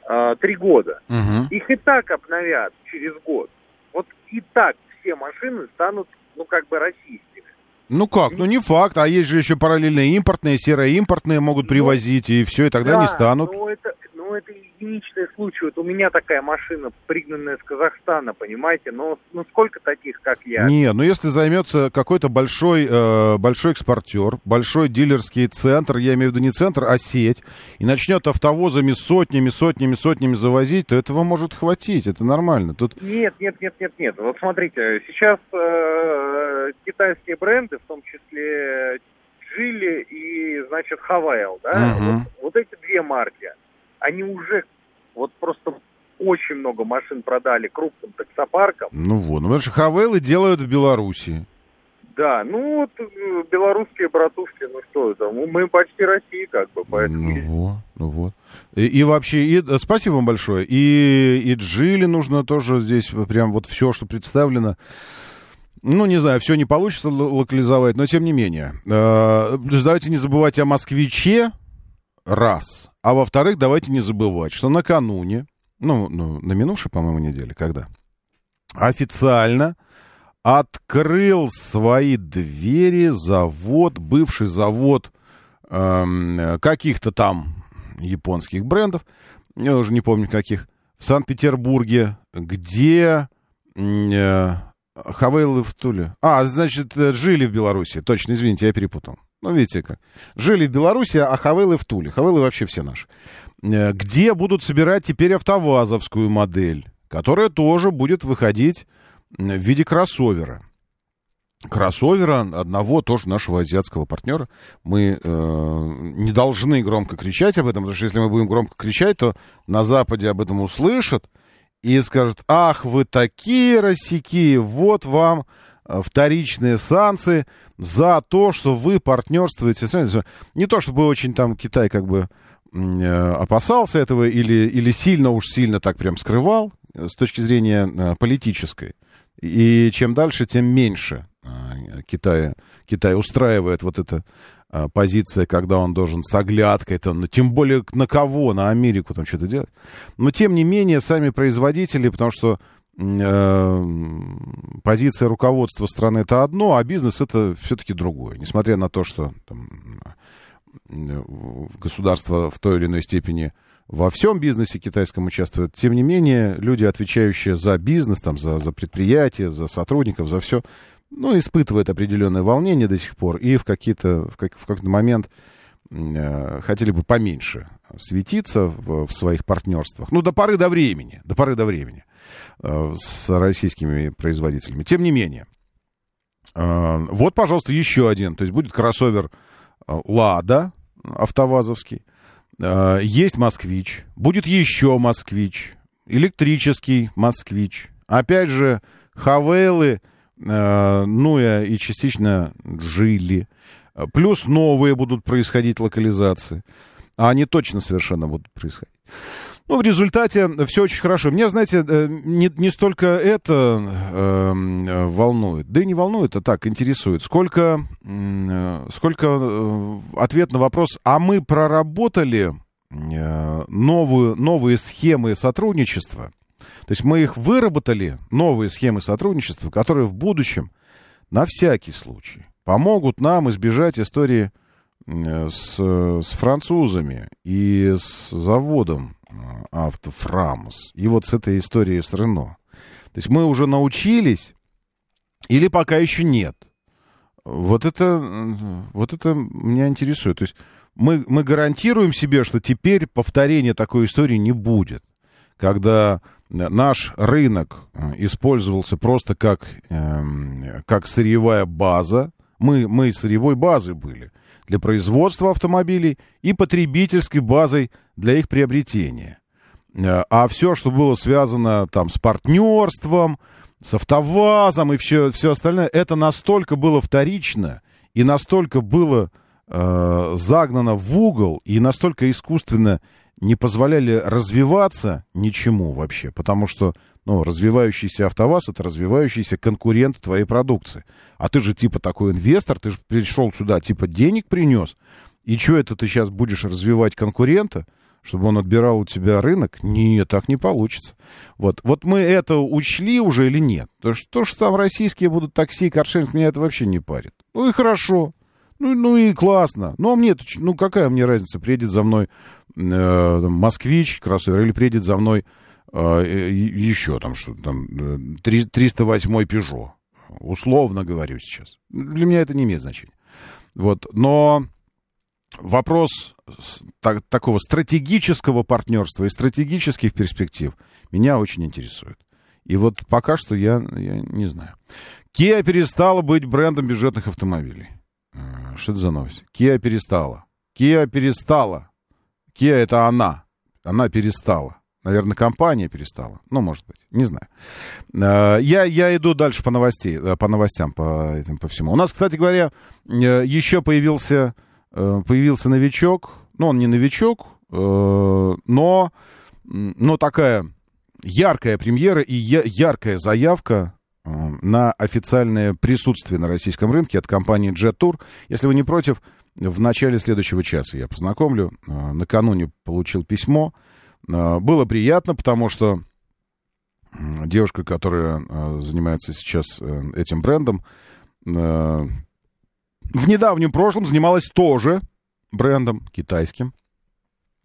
э, три года. Угу. Их и так обновят через год. Вот и так все машины станут, ну, как бы российскими. Ну как, ну не факт, а есть же еще параллельные импортные, серые импортные могут ну, привозить, и все, и тогда да, не станут. Ну это, ну это единичный случай. Вот у меня такая машина, пригнанная с Казахстана, понимаете? Но ну, сколько таких, как я? Не, ну если займется какой-то большой, э, большой экспортер, большой дилерский центр, я имею в виду не центр, а сеть, и начнет автовозами сотнями, сотнями, сотнями завозить, то этого может хватить, это нормально. Тут... Нет, нет, нет, нет, нет. Вот смотрите, сейчас э, китайские бренды, в том числе Джили и, значит, Хавайл, да, угу. вот, вот эти две марки – они уже вот просто очень много машин продали крупным таксопаркам. Ну вот, ну потому что Хавелы делают в Беларуси. Да, ну вот э, белорусские братушки, ну что это, мы почти Россия как бы, поэтому... Ну вот, ну вот. И, и вообще, и, э, спасибо вам большое. И, и Джили нужно тоже здесь прям вот все, что представлено. Ну, не знаю, все не получится локализовать, но тем не менее. Э, давайте не забывать о москвиче, раз. А во-вторых, давайте не забывать, что накануне, ну, ну на минувшей, по-моему, неделе, когда официально открыл свои двери завод, бывший завод э, каких-то там японских брендов, я уже не помню каких, в Санкт-Петербурге, где э, Хавейлы в Туле. А, значит, э, жили в Беларуси. Точно, извините, я перепутал. Ну, видите как. Жили в Беларуси, а Хавелы в Туле. Хавелы вообще все наши. Э, где будут собирать теперь автовазовскую модель, которая тоже будет выходить в виде кроссовера. Кроссовера одного тоже нашего азиатского партнера. Мы э, не должны громко кричать об этом, потому что если мы будем громко кричать, то на Западе об этом услышат и скажут, ах, вы такие росяки, вот вам вторичные санкции за то, что вы партнерствуете. Не то, чтобы очень там Китай как бы э, опасался этого или, или сильно уж сильно так прям скрывал э, с точки зрения политической. И чем дальше, тем меньше Китай, Китай устраивает вот эта позиция, когда он должен с оглядкой, там, ну, тем более на кого, на Америку там что-то делать. Но тем не менее, сами производители, потому что Э, позиция руководства страны это одно, а бизнес это все-таки другое. Несмотря на то, что там, государство в той или иной степени во всем бизнесе китайском участвует, тем не менее, люди, отвечающие за бизнес, там, за, за предприятия, за сотрудников, за все, ну, испытывают определенное волнение до сих пор и в, какие-то, в, как, в какой-то момент э, хотели бы поменьше светиться в, в своих партнерствах. Ну, до поры до времени, до поры до времени. Э, с российскими производителями. Тем не менее, э, вот, пожалуйста, еще один. То есть будет кроссовер э, «Лада» автовазовский. Есть «Москвич». Будет еще «Москвич». Электрический «Москвич». Опять же, «Хавейлы», ну и частично «Джили». Плюс новые будут происходить локализации. А они точно совершенно будут происходить. Ну, в результате все очень хорошо. Меня, знаете, э, не, не столько это э, волнует, да и не волнует, а так интересует. Сколько, э, сколько э, ответ на вопрос, а мы проработали э, новую, новые схемы сотрудничества. То есть мы их выработали, новые схемы сотрудничества, которые в будущем, на всякий случай, помогут нам избежать истории э, с, с французами и с заводом э, Автофрамус. И вот с этой историей с Рено. То есть мы уже научились, или пока еще нет. Вот это, вот это меня интересует. То есть мы, мы гарантируем себе, что теперь повторения такой истории не будет. Когда наш рынок э, использовался просто как, эм, как сырьевая база. Мы, мы сырьевой базой были для производства автомобилей и потребительской базой для их приобретения. Э, а все, что было связано там с партнерством, с автовазом и все, все остальное, это настолько было вторично и настолько было э, загнано в угол и настолько искусственно не позволяли развиваться ничему вообще, потому что, ну, развивающийся АвтоВАЗ — это развивающийся конкурент твоей продукции. А ты же типа такой инвестор, ты же пришел сюда, типа денег принес, и что это ты сейчас будешь развивать конкурента, чтобы он отбирал у тебя рынок? Нет, так не получится. Вот, вот мы это учли уже или нет? То, что, то, что там российские будут такси, каршеринг, меня это вообще не парит. Ну и хорошо. Ну, ну и классно. Ну, а мне, ну какая мне разница, приедет за мной э, москвич, кроссовер, или приедет за мной еще там что-то там, 308 э, Peugeot. Условно говорю сейчас. Для меня это не имеет значения. Вот, но вопрос так, такого стратегического партнерства и стратегических перспектив меня очень интересует. И вот пока что я, я не знаю. Kia перестала быть брендом бюджетных автомобилей. Э, что это за новость? Kia перестала. Kia перестала. Kia это она. Она перестала. Наверное, компания перестала. Ну, может быть, не знаю. Э, я, я иду дальше по, новостей, э, по новостям, по, этим, по всему. У нас, кстати говоря, еще появился, появился новичок. Ну, он не новичок, но, но такая яркая премьера и яркая заявка на официальное присутствие на российском рынке от компании Jet Tour. Если вы не против, в начале следующего часа я познакомлю. Накануне получил письмо. А, было приятно, потому что девушка, которая а, занимается сейчас э, этим брендом, в недавнем прошлом занималась тоже брендом китайским,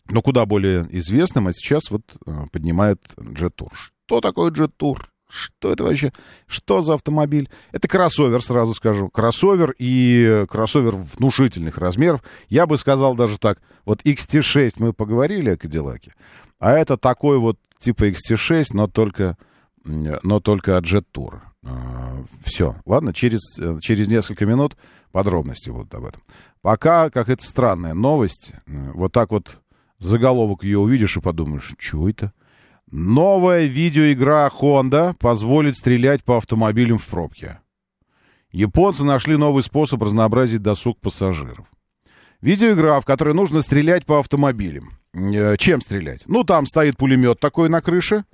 но куда более известным, а сейчас вот поднимает Tour. Что такое Tour? Что это вообще? Что за автомобиль? Это кроссовер, сразу скажу. Кроссовер и кроссовер внушительных размеров. Я бы сказал даже так. Вот XT6 мы поговорили о Кадиллаке. А это такой вот типа XT6, но только, но только от Jet Tour. А, Все. Ладно, через, через несколько минут подробности будут об этом. Пока, как это странная новость, вот так вот заголовок ее увидишь и подумаешь, что это? Новая видеоигра Honda позволит стрелять по автомобилям в пробке. Японцы нашли новый способ разнообразить досуг пассажиров. Видеоигра, в которой нужно стрелять по автомобилям. Э, чем стрелять? Ну, там стоит пулемет такой на крыше.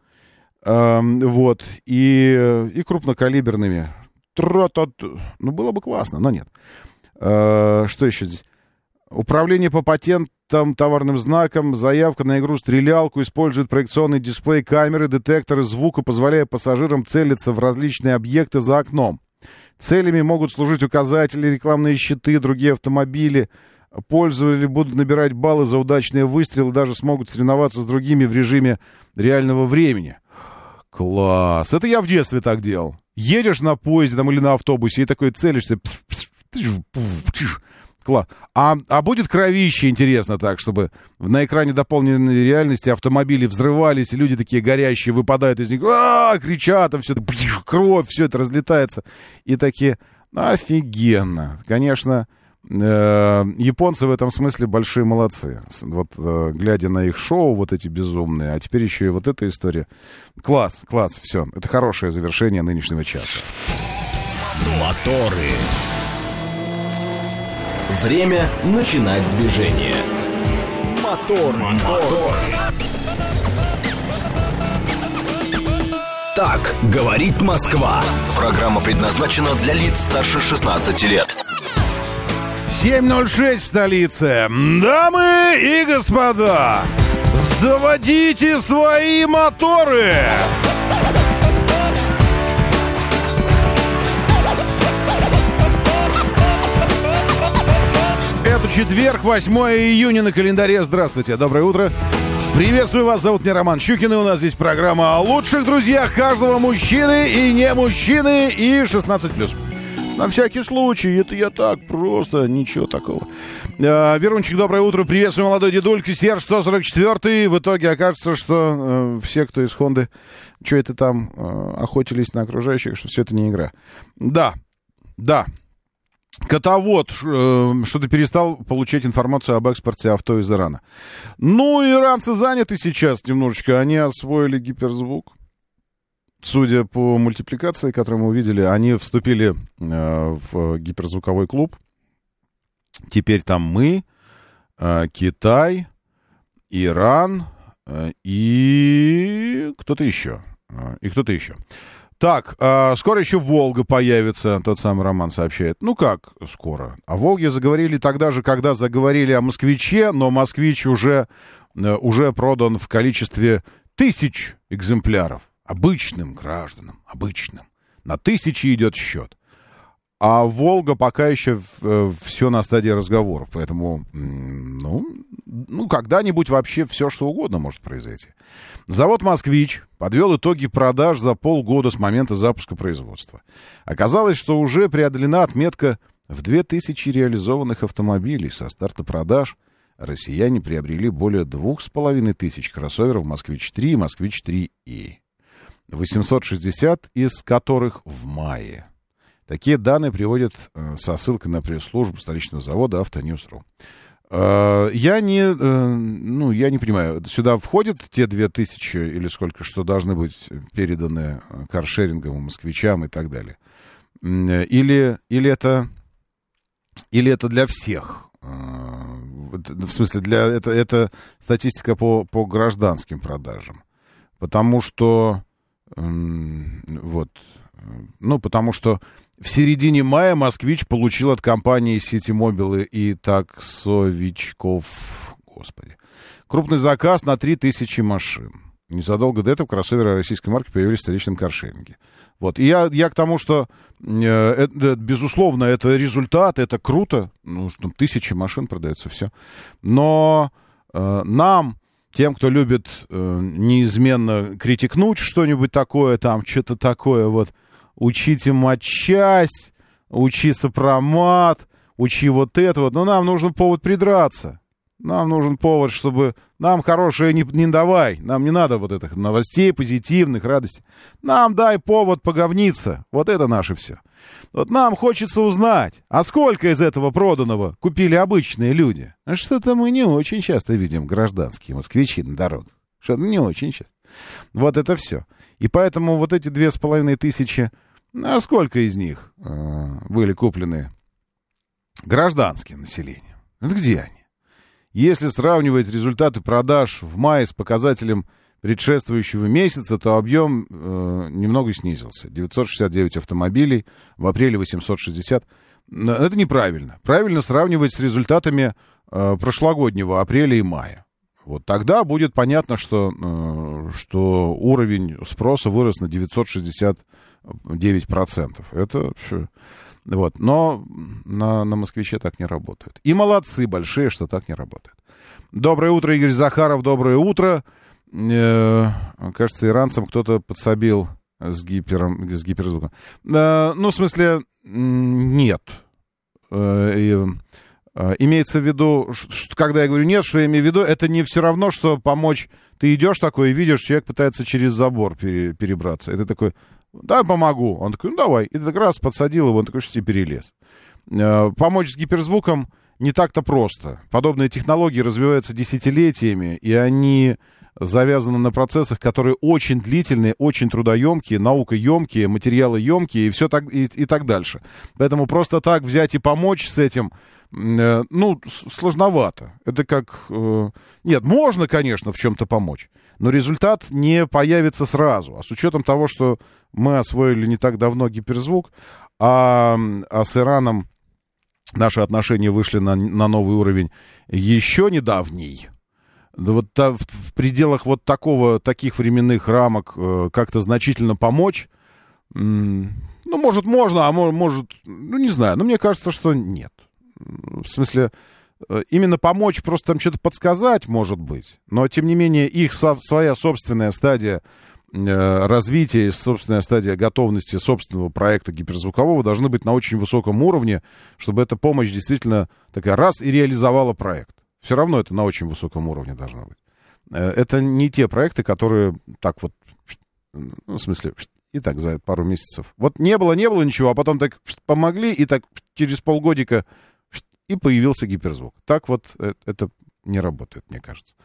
Э, вот. И, и крупнокалиберными. Ну, было бы классно, но нет. Э, что еще здесь? Управление по патентам, товарным знакам, заявка на игру-стрелялку, использует проекционный дисплей камеры, детекторы звука, позволяя пассажирам целиться в различные объекты за окном. Целями могут служить указатели, рекламные щиты, другие автомобили. Пользователи будут набирать баллы за удачные выстрелы, даже смогут соревноваться с другими в режиме реального времени. Класс! Это я в детстве так делал. Едешь на поезде там, или на автобусе и такой целишься. Класс. А, а будет кровище, интересно так, чтобы на экране дополненной реальности автомобили взрывались, и люди такие горящие выпадают из них, а, кричат, там все это, кровь, все это разлетается. И такие, офигенно. Конечно, э, японцы в этом смысле большие молодцы. Вот э, глядя на их шоу, вот эти безумные, а теперь еще и вот эта история. Класс, класс, все. Это хорошее завершение нынешнего часа. Моторы. Время начинать движение. Мотор, мотор. Так говорит Москва. Программа предназначена для лиц старше 16 лет. 7.06 в столице. Дамы и господа, заводите свои моторы! Четверг, 8 июня на календаре. Здравствуйте, доброе утро. Приветствую вас, зовут меня Роман Щукин, и у нас здесь программа о лучших друзьях каждого мужчины и не мужчины и 16+. На всякий случай, это я так, просто ничего такого. Э, Верунчик, доброе утро, приветствую, молодой дедулька, Серж 144 В итоге окажется, что э, все, кто из Хонды, что это там, э, охотились на окружающих, что все это не игра. Да, да, Котовод э, что-то перестал получать информацию об экспорте авто из Ирана. Ну, иранцы заняты сейчас немножечко. Они освоили гиперзвук судя по мультипликации, которую мы увидели, они вступили э, в гиперзвуковой клуб. Теперь там мы, э, Китай, Иран э, и кто-то еще. И кто-то еще. Так, э, скоро еще Волга появится, тот самый Роман сообщает. Ну как скоро? О Волге заговорили тогда же, когда заговорили о Москвиче, но Москвич уже, э, уже продан в количестве тысяч экземпляров обычным гражданам, обычным. На тысячи идет счет. А Волга пока еще э, все на стадии разговоров, поэтому, ну, ну, когда-нибудь вообще все, что угодно может произойти. Завод «Москвич» подвел итоги продаж за полгода с момента запуска производства. Оказалось, что уже преодолена отметка в 2000 реализованных автомобилей со старта продаж. Россияне приобрели более двух с половиной тысяч кроссоверов «Москвич-3» и «Москвич-3И». 860 из которых в мае. Такие данные приводят э, со ссылкой на пресс-службу столичного завода «Автоньюз.ру». Э, я не, э, ну, я не понимаю, сюда входят те две тысячи или сколько, что должны быть переданы каршерингом, москвичам и так далее? Или, или, это, или это для всех? В смысле, для, это, это статистика по, по гражданским продажам. Потому что вот. Ну, потому что в середине мая «Москвич» получил от компании «Ситимобилы» и таксовичков, господи, крупный заказ на 3000 машин. Незадолго до этого кроссоверы российской марки появились в столичном каршеринге. Вот. И я, я к тому, что, э, это, безусловно, это результат, это круто. Ну, что тысячи машин продается, все. Но э, нам тем, кто любит э, неизменно критикнуть что-нибудь такое, там, что-то такое, вот, учите матчасть, учи сопромат, учи вот это вот, но нам нужен повод придраться. Нам нужен повод, чтобы... Нам хорошее не, не давай. Нам не надо вот этих новостей позитивных, радости. Нам дай повод поговниться. Вот это наше все. Вот нам хочется узнать, а сколько из этого проданного купили обычные люди? А что-то мы не очень часто видим гражданские москвичи на дорогах. Что-то не очень часто. Вот это все. И поэтому вот эти две с половиной тысячи, а сколько из них э, были куплены гражданским населением? Это где они? Если сравнивать результаты продаж в мае с показателем предшествующего месяца, то объем э, немного снизился. 969 автомобилей, в апреле 860. Это неправильно. Правильно сравнивать с результатами э, прошлогоднего апреля и мая. Вот тогда будет понятно, что, э, что уровень спроса вырос на 969%. Это. Вот. Но на, на москвиче так не работает. И молодцы большие, что так не работает. Доброе утро, Игорь Захаров, доброе утро. Э, кажется, иранцам кто-то подсобил с, гипером, с гиперзвуком. Э, ну, в смысле, нет. Э, э, имеется в виду, что, когда я говорю нет, что я имею в виду, это не все равно, что помочь. Ты идешь такой и видишь, человек пытается через забор пере, перебраться. Ты такой, да, помогу. Он такой, ну давай. И ты раз подсадил его, он такой, что тебе перелез. Э, помочь с гиперзвуком не так-то просто. Подобные технологии развиваются десятилетиями, и они завязаны на процессах, которые очень длительные, очень трудоемкие, наукоемкие, материалоемкие и все так, и, и так дальше. Поэтому просто так взять и помочь с этим, э, ну, сложновато. Это как... Э, нет, можно, конечно, в чем-то помочь, но результат не появится сразу. А с учетом того, что мы освоили не так давно гиперзвук, а, а с Ираном наши отношения вышли на, на новый уровень. Еще недавний, вот в, в пределах вот такого, таких временных рамок э, как-то значительно помочь, ну, может, можно, а может, ну, не знаю, но мне кажется, что нет. В смысле, э, именно помочь, просто там что-то подсказать, может быть, но, тем не менее, их со, своя собственная стадия э, развития, собственная стадия готовности собственного проекта гиперзвукового должны быть на очень высоком уровне, чтобы эта помощь действительно такая раз и реализовала проект. Все равно это на очень высоком уровне должно быть. Э, это не те проекты, которые так вот, ну, в смысле, и так за пару месяцев. Вот не было, не было ничего, а потом так помогли, и так через полгодика и появился гиперзвук. Так вот э, это не работает, мне кажется.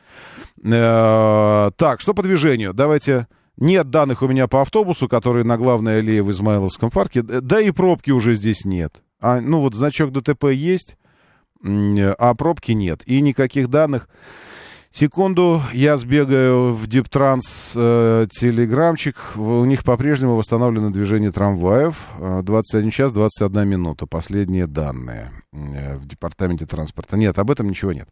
Так, что по движению? Давайте... Нет данных у меня по автобусу, который на главной аллее в Измайловском парке. Да и пробки уже здесь нет. А, ну вот значок ДТП есть, а пробки нет. И никаких данных. Секунду, я сбегаю в Диптранс э, телеграмчик. У них по-прежнему восстановлено движение трамваев. 21 час 21 минута. Последние данные э, в департаменте транспорта. Нет, об этом ничего нет.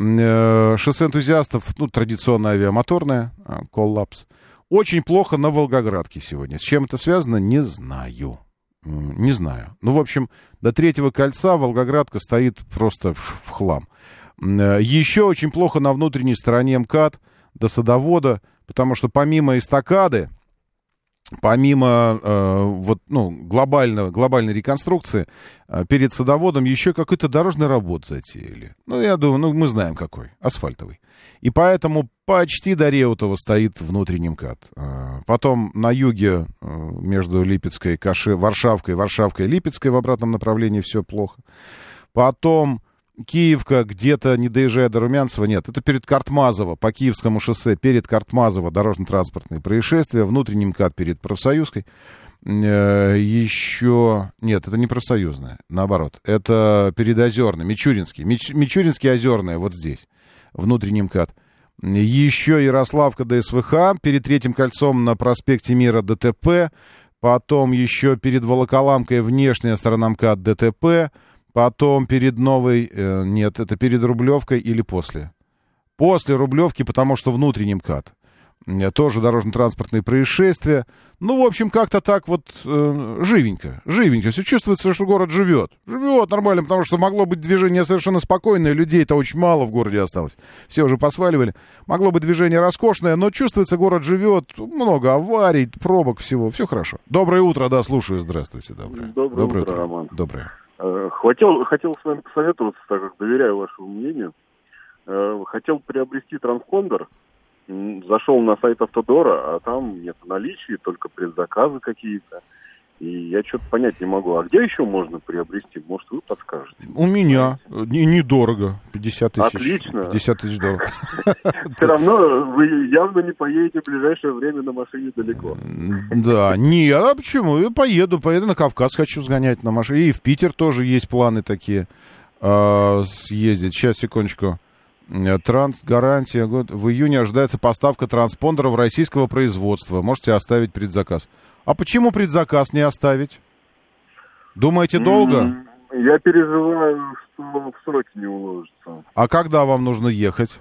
Э, шоссе энтузиастов, ну, традиционно авиамоторное, э, коллапс. Очень плохо на Волгоградке сегодня. С чем это связано, не знаю. Не знаю. Ну, в общем, до третьего кольца Волгоградка стоит просто в хлам. Э, Еще очень плохо на внутренней стороне МКАД до садовода, потому что помимо эстакады, помимо э, вот, ну, глобального, глобальной реконструкции, э, перед садоводом еще какой-то дорожный работ затеяли. Ну, я думаю, ну, мы знаем какой, асфальтовый. И поэтому почти до Реутова стоит внутренний МКАД. Э, потом на юге э, между Липецкой, Каши, Варшавкой, Варшавкой Липецкой в обратном направлении все плохо. Потом Киевка, где-то не доезжая до Румянцева, нет, это перед Картмазово, по Киевскому шоссе, перед Картмазово дорожно-транспортные происшествия, внутренний МКАД перед Профсоюзкой. Э, еще... Нет, это не профсоюзная, наоборот. Это перед Озерной, Мичуринский. Мич... Мичуринский, Озерная, вот здесь, внутренний МКАД. Еще Ярославка ДСВХ, перед Третьим кольцом на проспекте Мира ДТП, потом еще перед Волоколамкой внешняя сторона МКАД ДТП, Потом перед новой... Э, нет, это перед Рублевкой или после? После Рублевки, потому что внутренний МКАД. Э, тоже дорожно-транспортные происшествия. Ну, в общем, как-то так вот э, живенько. Живенько. Все чувствуется, что город живет. Живет нормально, потому что могло быть движение совершенно спокойное. Людей-то очень мало в городе осталось. Все уже посваливали. Могло быть движение роскошное, но чувствуется, город живет. Много аварий, пробок, всего. Все хорошо. Доброе утро, да, слушаю. Здравствуйте. Доброе, Доброе, Доброе утро, утро, Роман. Доброе. Э, хотел, хотел с вами посоветоваться, так как доверяю вашему мнению. Э, хотел приобрести транспондер. Зашел на сайт Автодора, а там нет наличия, только предзаказы какие-то. И я что-то понять не могу. А где еще можно приобрести? Может, вы подскажете? У меня. Не, недорого. 50 тысяч. Отлично. 50 тысяч долларов. Все равно вы явно не поедете в ближайшее время на машине далеко. Да. Не, а почему? Я поеду. Поеду на Кавказ, хочу сгонять на машине. И в Питер тоже есть планы такие а, съездить. Сейчас, секундочку. Транс, гарантия. В июне ожидается поставка транспондеров российского производства. Можете оставить предзаказ. А почему предзаказ не оставить? Думаете, долго? Я переживаю, что в сроки не уложится. А когда вам нужно ехать?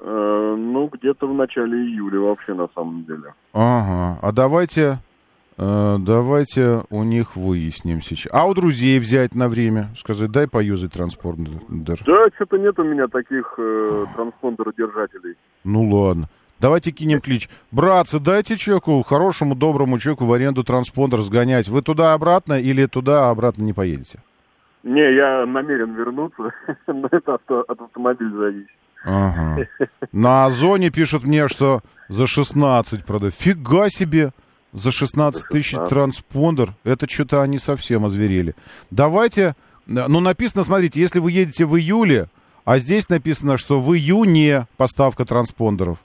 Э, ну, где-то в начале июля вообще, на самом деле. Ага. А давайте, э, давайте у них выясним сейчас. А у друзей взять на время? Сказать, дай поюзать транспондер. Да, что-то нет у меня таких э, транспондеродержателей. Ну, ладно. Давайте кинем клич. Братцы, дайте человеку, хорошему, доброму человеку в аренду транспондер сгонять. Вы туда-обратно или туда-обратно не поедете? Не, я намерен вернуться, но это авто, от автомобиля зависит. Ага. На Озоне пишут мне, что за 16 продают. Фига себе! За 16 тысяч транспондер. Это что-то они совсем озверели. Давайте... Ну, написано, смотрите, если вы едете в июле, а здесь написано, что в июне поставка транспондеров.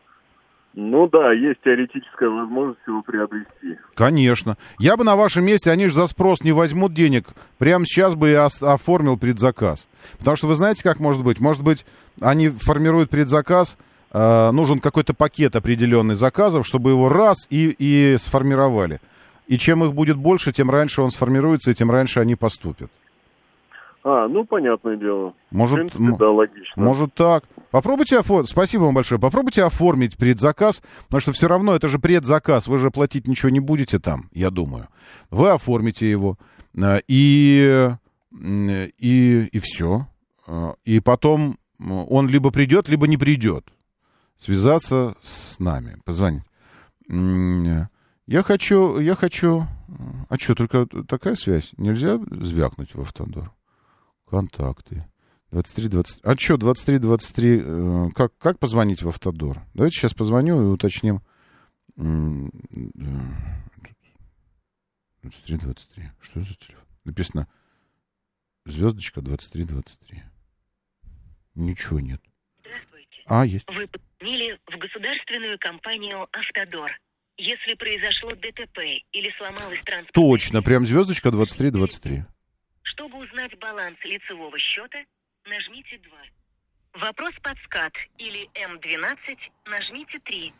Ну да, есть теоретическая возможность его приобрести. Конечно. Я бы на вашем месте, они же за спрос не возьмут денег. Прямо сейчас бы я оформил предзаказ. Потому что вы знаете, как может быть? Может быть, они формируют предзаказ, э, нужен какой-то пакет определенный заказов, чтобы его раз и, и сформировали. И чем их будет больше, тем раньше он сформируется, и тем раньше они поступят. А, ну, понятное дело. Может, В принципе, да, логично. Может так. Попробуйте оформить, спасибо вам большое, попробуйте оформить предзаказ, потому что все равно это же предзаказ, вы же платить ничего не будете там, я думаю. Вы оформите его, э, и, и, и все. Э, и потом он либо придет, либо не придет. Связаться с нами, позвонить. Я хочу, я хочу... А что, только такая связь? Нельзя звякнуть в автодор? Контакты. 23, 20... А что, 23, 23... Э, как, как позвонить в Автодор? Давайте сейчас позвоню и уточним. 23, 23. Что за телефон? Написано звездочка 23, 23. Ничего нет. А, есть. Вы позвонили в государственную компанию «Автодор». Если произошло ДТП или сломалась транспорт... Точно, прям звездочка 23, 23. Чтобы узнать баланс лицевого счета, нажмите 2. Вопрос под скат или М12, нажмите 3.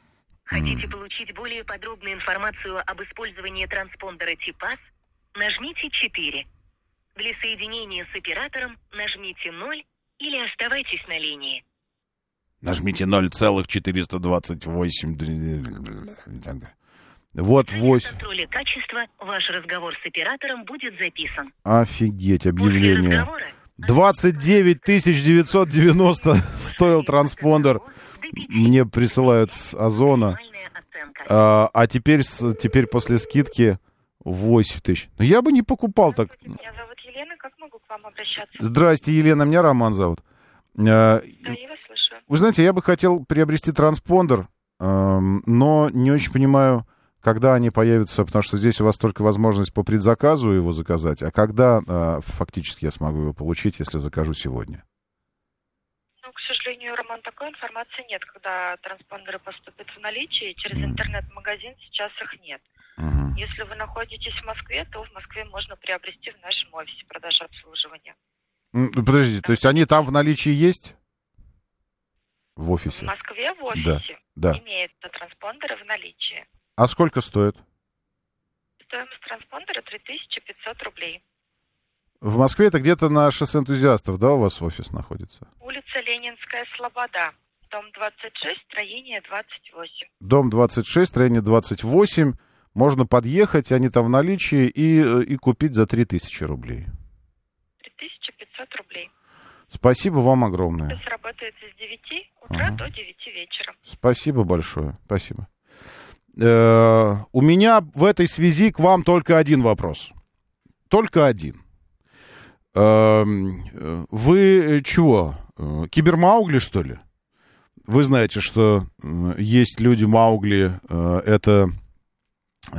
Хотите mm. получить более подробную информацию об использовании транспондера ТИПАС, нажмите 4. Для соединения с оператором нажмите 0 или оставайтесь на линии. Нажмите 0,428. Вот 8. контроле качества ваш разговор с оператором будет записан. Офигеть, объявление. 29 990 стоил транспондер. Мне присылают с Озона. А, а теперь, теперь после скидки 8 тысяч. Но я бы не покупал так. Меня зовут Елена, как могу к вам обращаться? Здрасте, Елена, меня Роман зовут. А, да, я вас слушаю. Вы знаете, я бы хотел приобрести транспондер, но не очень понимаю, когда они появятся, потому что здесь у вас только возможность по предзаказу его заказать, а когда э, фактически я смогу его получить, если закажу сегодня? Ну, к сожалению, Роман, такой информации нет, когда транспондеры поступят в наличие, через mm. интернет-магазин сейчас их нет. Uh-huh. Если вы находитесь в Москве, то в Москве можно приобрести в нашем офисе продажи обслуживания. Подождите, то есть они там в наличии есть? В офисе? В Москве в офисе да, да. имеются транспондеры в наличии. А сколько стоит? Стоимость транспондера 3500 рублей. В Москве это где-то на шоссе энтузиастов, да, у вас офис находится? Улица Ленинская, Слобода. Дом 26, строение 28. Дом 26, строение 28. Можно подъехать, они там в наличии, и, и купить за 3000 рублей. 3500 рублей. Спасибо вам огромное. Офис работает с 9 утра ага. до 9 вечера. Спасибо большое. Спасибо. Э, у меня в этой связи к вам только один вопрос. Только один. Э, вы чего? Э, кибермаугли, что ли? Вы знаете, что есть люди Маугли, это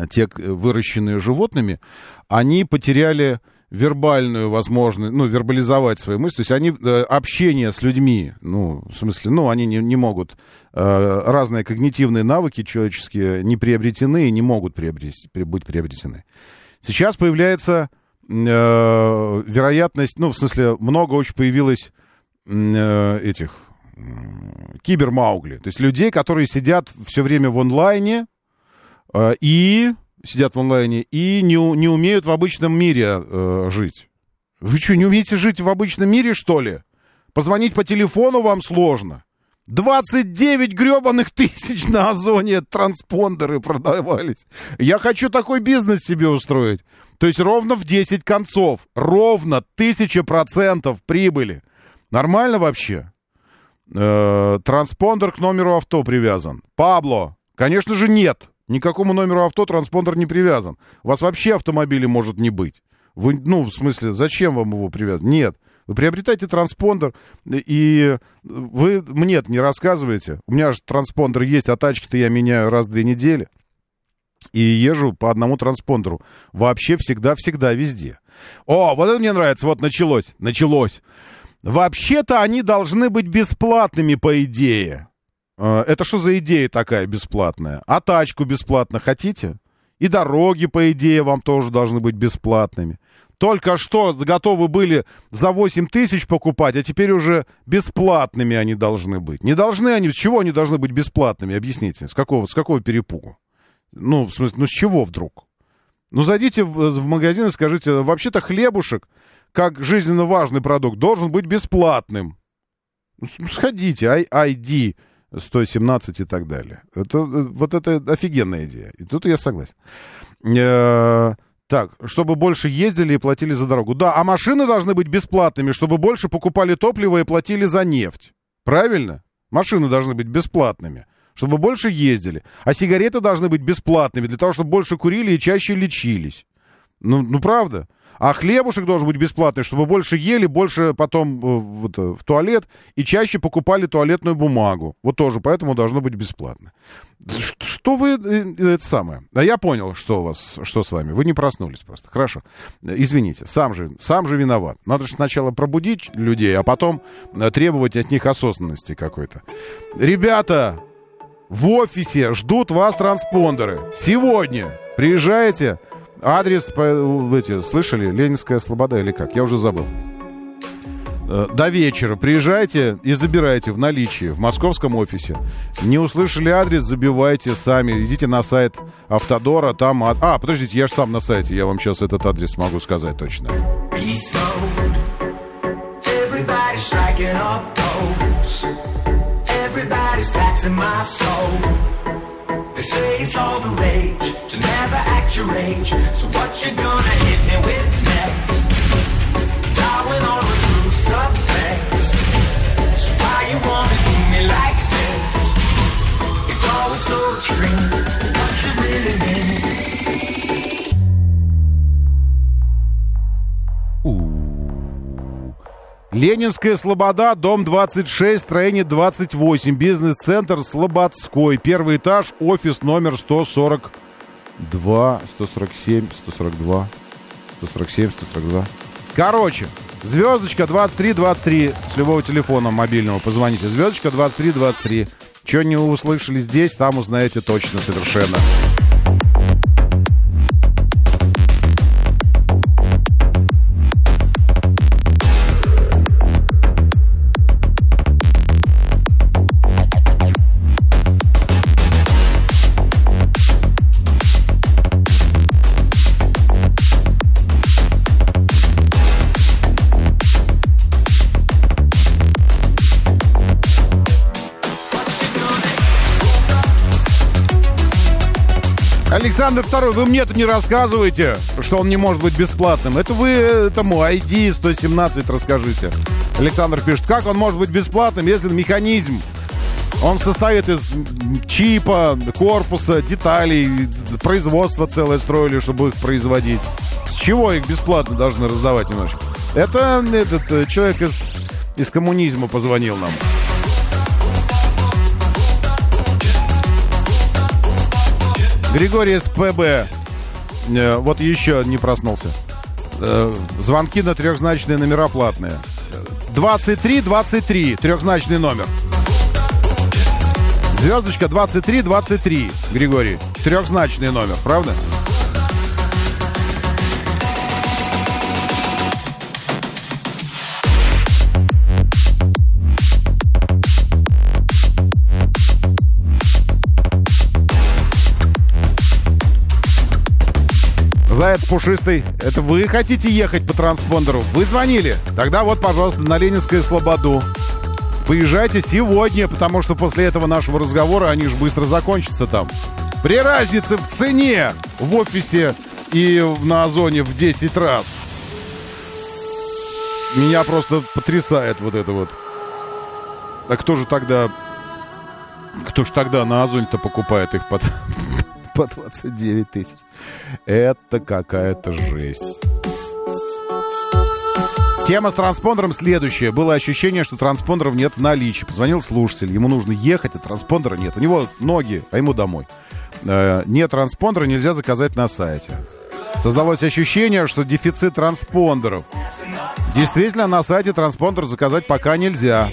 те, выращенные животными, они потеряли вербальную возможность, ну, вербализовать свои мысли. То есть они, э, общение с людьми, ну, в смысле, ну, они не, не могут, э, разные когнитивные навыки человеческие не приобретены и не могут приобрести, быть приобретены. Сейчас появляется э, вероятность, ну, в смысле, много очень появилось э, этих э, кибермаугли. То есть людей, которые сидят все время в онлайне э, и сидят в онлайне и не, не умеют в обычном мире э, жить. Вы что, не умеете жить в обычном мире, что ли? Позвонить по телефону вам сложно. 29 гребаных тысяч на Озоне транспондеры продавались. Я хочу такой бизнес себе устроить. То есть ровно в 10 концов. Ровно тысяча процентов прибыли. Нормально вообще? Э, транспондер к номеру авто привязан. Пабло. Конечно же нет никакому номеру авто транспондер не привязан. У вас вообще автомобиля может не быть. Вы, ну, в смысле, зачем вам его привязан? Нет. Вы приобретаете транспондер, и вы мне не рассказываете. У меня же транспондер есть, а тачки-то я меняю раз в две недели. И езжу по одному транспондеру. Вообще всегда-всегда везде. О, вот это мне нравится. Вот началось. Началось. Вообще-то они должны быть бесплатными, по идее. Э, это что за идея такая бесплатная? А тачку бесплатно хотите? И дороги, по идее, вам тоже должны быть бесплатными. Только что готовы были за 8 тысяч покупать, а теперь уже бесплатными они должны быть. Не должны они, с чего они должны быть бесплатными? Объясните, с какого, с какого перепугу? Ну, в смысле, ну с чего вдруг? Ну, зайдите в, в магазин и скажите, вообще-то хлебушек, как жизненно важный продукт, должен быть бесплатным. Ну, сходите, ID 117 и так далее. Это, э, вот это офигенная идея. И тут я согласен. Э, так, чтобы больше ездили и платили за дорогу. Да, а машины должны быть бесплатными, чтобы больше покупали топливо и платили за нефть. Правильно? Машины должны быть бесплатными, чтобы больше ездили. А сигареты должны быть бесплатными, для того, чтобы больше курили и чаще лечились. Ну, ну правда? А хлебушек должен быть бесплатный, чтобы больше ели, больше потом э, вот, э, в туалет и чаще покупали туалетную бумагу. Вот тоже, поэтому должно быть бесплатно. Что вы... Э, это самое. А я понял, что у вас, что с вами. Вы не проснулись просто. Хорошо. Извините, сам же, сам же виноват. Надо же сначала пробудить людей, а потом требовать от них осознанности какой-то. Ребята, в офисе ждут вас транспондеры. Сегодня приезжаете, Адрес, эти, слышали? Ленинская Слобода или как? Я уже забыл. Э, до вечера приезжайте и забирайте в наличии в московском офисе. Не услышали адрес, забивайте сами. Идите на сайт Автодора, там... А, подождите, я же сам на сайте, я вам сейчас этот адрес могу сказать точно. Everybody's taxing my soul. They say it's all the rage to never act your age. So what you gonna hit me with next? Darling, on the cruise effects. So why you wanna do me like this? It's always so extreme. What you really mean? Ленинская Слобода, дом 26, строение 28, бизнес-центр Слободской, первый этаж, офис номер 142, 147, 142, 147, 142. Короче, звездочка 2323 с любого телефона мобильного позвоните. Звездочка 2323. Что не услышали здесь, там узнаете точно совершенно. Александр II, вы мне-то не рассказываете, что он не может быть бесплатным. Это вы этому ID 117 расскажите. Александр пишет, как он может быть бесплатным, если механизм он состоит из чипа, корпуса, деталей, производства целое строили, чтобы их производить. С чего их бесплатно должны раздавать немножко? Это этот э, человек из, из коммунизма позвонил нам. Григорий СПБ. Э, вот еще не проснулся. Э, звонки на трехзначные номера платные. 23-23, трехзначный номер. Звездочка 23-23, Григорий. Трехзначный номер, правда? Заяц пушистый, это вы хотите ехать по транспондеру? Вы звонили? Тогда вот, пожалуйста, на Ленинскую Слободу. Поезжайте сегодня, потому что после этого нашего разговора они же быстро закончатся там. При разнице в цене в офисе и на Озоне в 10 раз. Меня просто потрясает вот это вот. А кто же тогда... Кто же тогда на Озоне-то покупает их под, по 29 тысяч. Это какая-то жесть. Тема с транспондером следующая. Было ощущение, что транспондеров нет в наличии. Позвонил слушатель, ему нужно ехать, а транспондера нет. У него ноги, а ему домой. Э, нет транспондера, нельзя заказать на сайте. Создалось ощущение, что дефицит транспондеров. Действительно, на сайте транспондер заказать пока нельзя.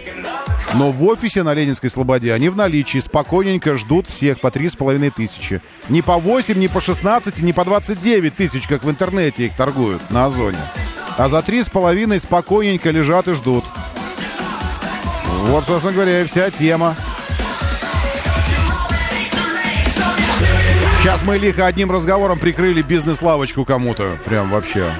Но в офисе на Ленинской Слободе они в наличии, спокойненько ждут всех по три с половиной тысячи. Не по 8, не по 16, не по 29 тысяч, как в интернете их торгуют на Озоне. А за три с половиной спокойненько лежат и ждут. Вот, собственно говоря, и вся тема. Сейчас мы лихо одним разговором прикрыли бизнес-лавочку кому-то. Прям вообще.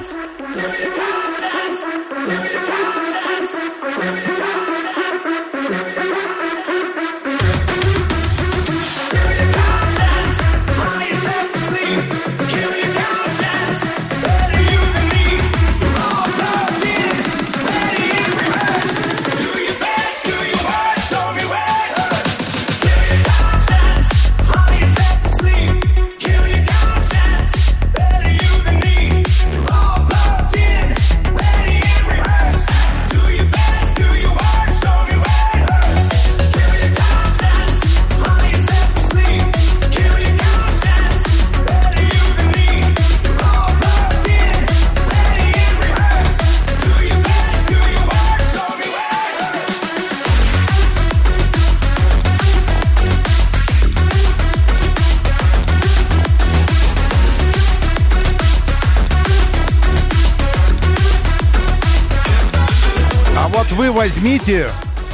Возьмите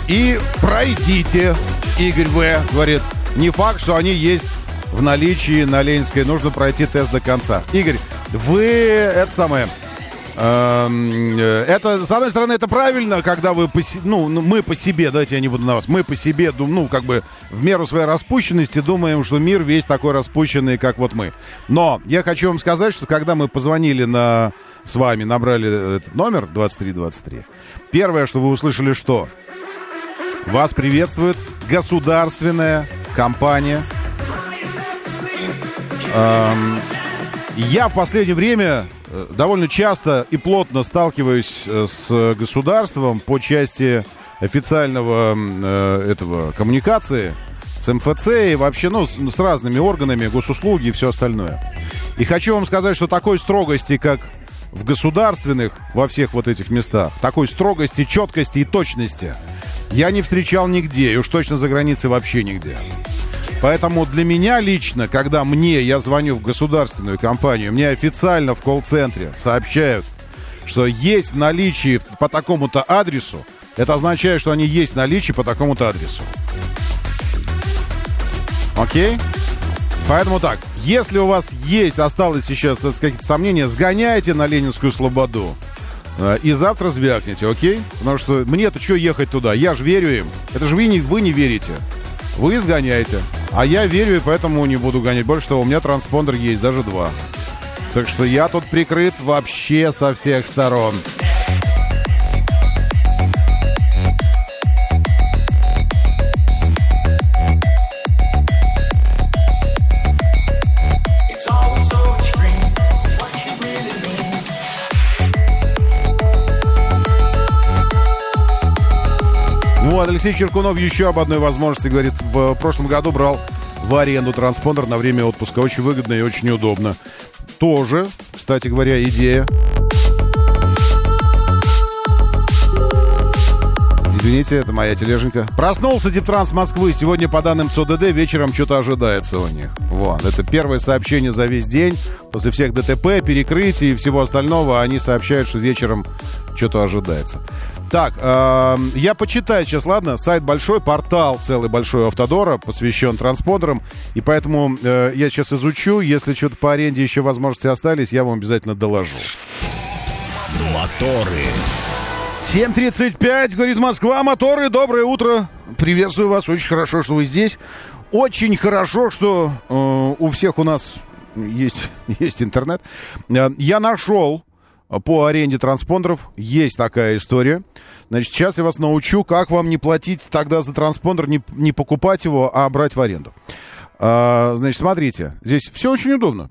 и пройдите. Игорь В. говорит, не факт, что они есть в наличии на Ленинской. Нужно пройти тест до конца. Игорь, вы это самое... Эм, э, это, с одной стороны, это правильно, когда вы, по, ну, ну, мы по себе, давайте я не буду на вас, мы по себе, ну, как бы в меру своей распущенности думаем, что мир весь такой распущенный, как вот мы. Но я хочу вам сказать, что когда мы позвонили на, с вами, набрали этот номер 2323, Первое, что вы услышали, что? Вас приветствует государственная компания. Эм, я в последнее время э, довольно часто и плотно сталкиваюсь э, с государством по части официального э, этого коммуникации с МФЦ и вообще, ну, с, с разными органами, госуслуги и все остальное. И хочу вам сказать, что такой строгости, как в государственных, во всех вот этих местах, такой строгости, четкости и точности я не встречал нигде, и уж точно за границей вообще нигде. Поэтому для меня лично, когда мне, я звоню в государственную компанию, мне официально в колл-центре сообщают, что есть в наличии по такому-то адресу, это означает, что они есть в наличии по такому-то адресу. Окей? Поэтому так, если у вас есть, осталось сейчас какие-то сомнения, сгоняйте на Ленинскую Слободу. Э, и завтра звякните, окей? Потому что мне-то что ехать туда? Я же верю им. Это же вы не, вы не верите. Вы сгоняете. А я верю, и поэтому не буду гонять. Больше того, у меня транспондер есть, даже два. Так что я тут прикрыт вообще со всех сторон. Алексей Черкунов еще об одной возможности говорит. В прошлом году брал в аренду транспондер на время отпуска. Очень выгодно и очень удобно. Тоже, кстати говоря, идея. Извините, это моя тележенька. Проснулся Диптранс Москвы. Сегодня, по данным ЦОДД, вечером что-то ожидается у них. Вот. Это первое сообщение за весь день. После всех ДТП, перекрытий и всего остального они сообщают, что вечером что-то ожидается. Так, э, я почитаю сейчас, ладно? Сайт большой, портал целый большой Автодора, посвящен транспондерам. И поэтому э, я сейчас изучу. Если что-то по аренде еще возможности остались, я вам обязательно доложу. Моторы. 7.35, говорит Москва, моторы, доброе утро. Приветствую вас, очень хорошо, что вы здесь. Очень хорошо, что э, у всех у нас есть, есть интернет. Э, я нашел по аренде транспондеров. Есть такая история. Значит, сейчас я вас научу, как вам не платить тогда за транспондер, не, не покупать его, а брать в аренду. А, значит, смотрите, здесь все очень удобно.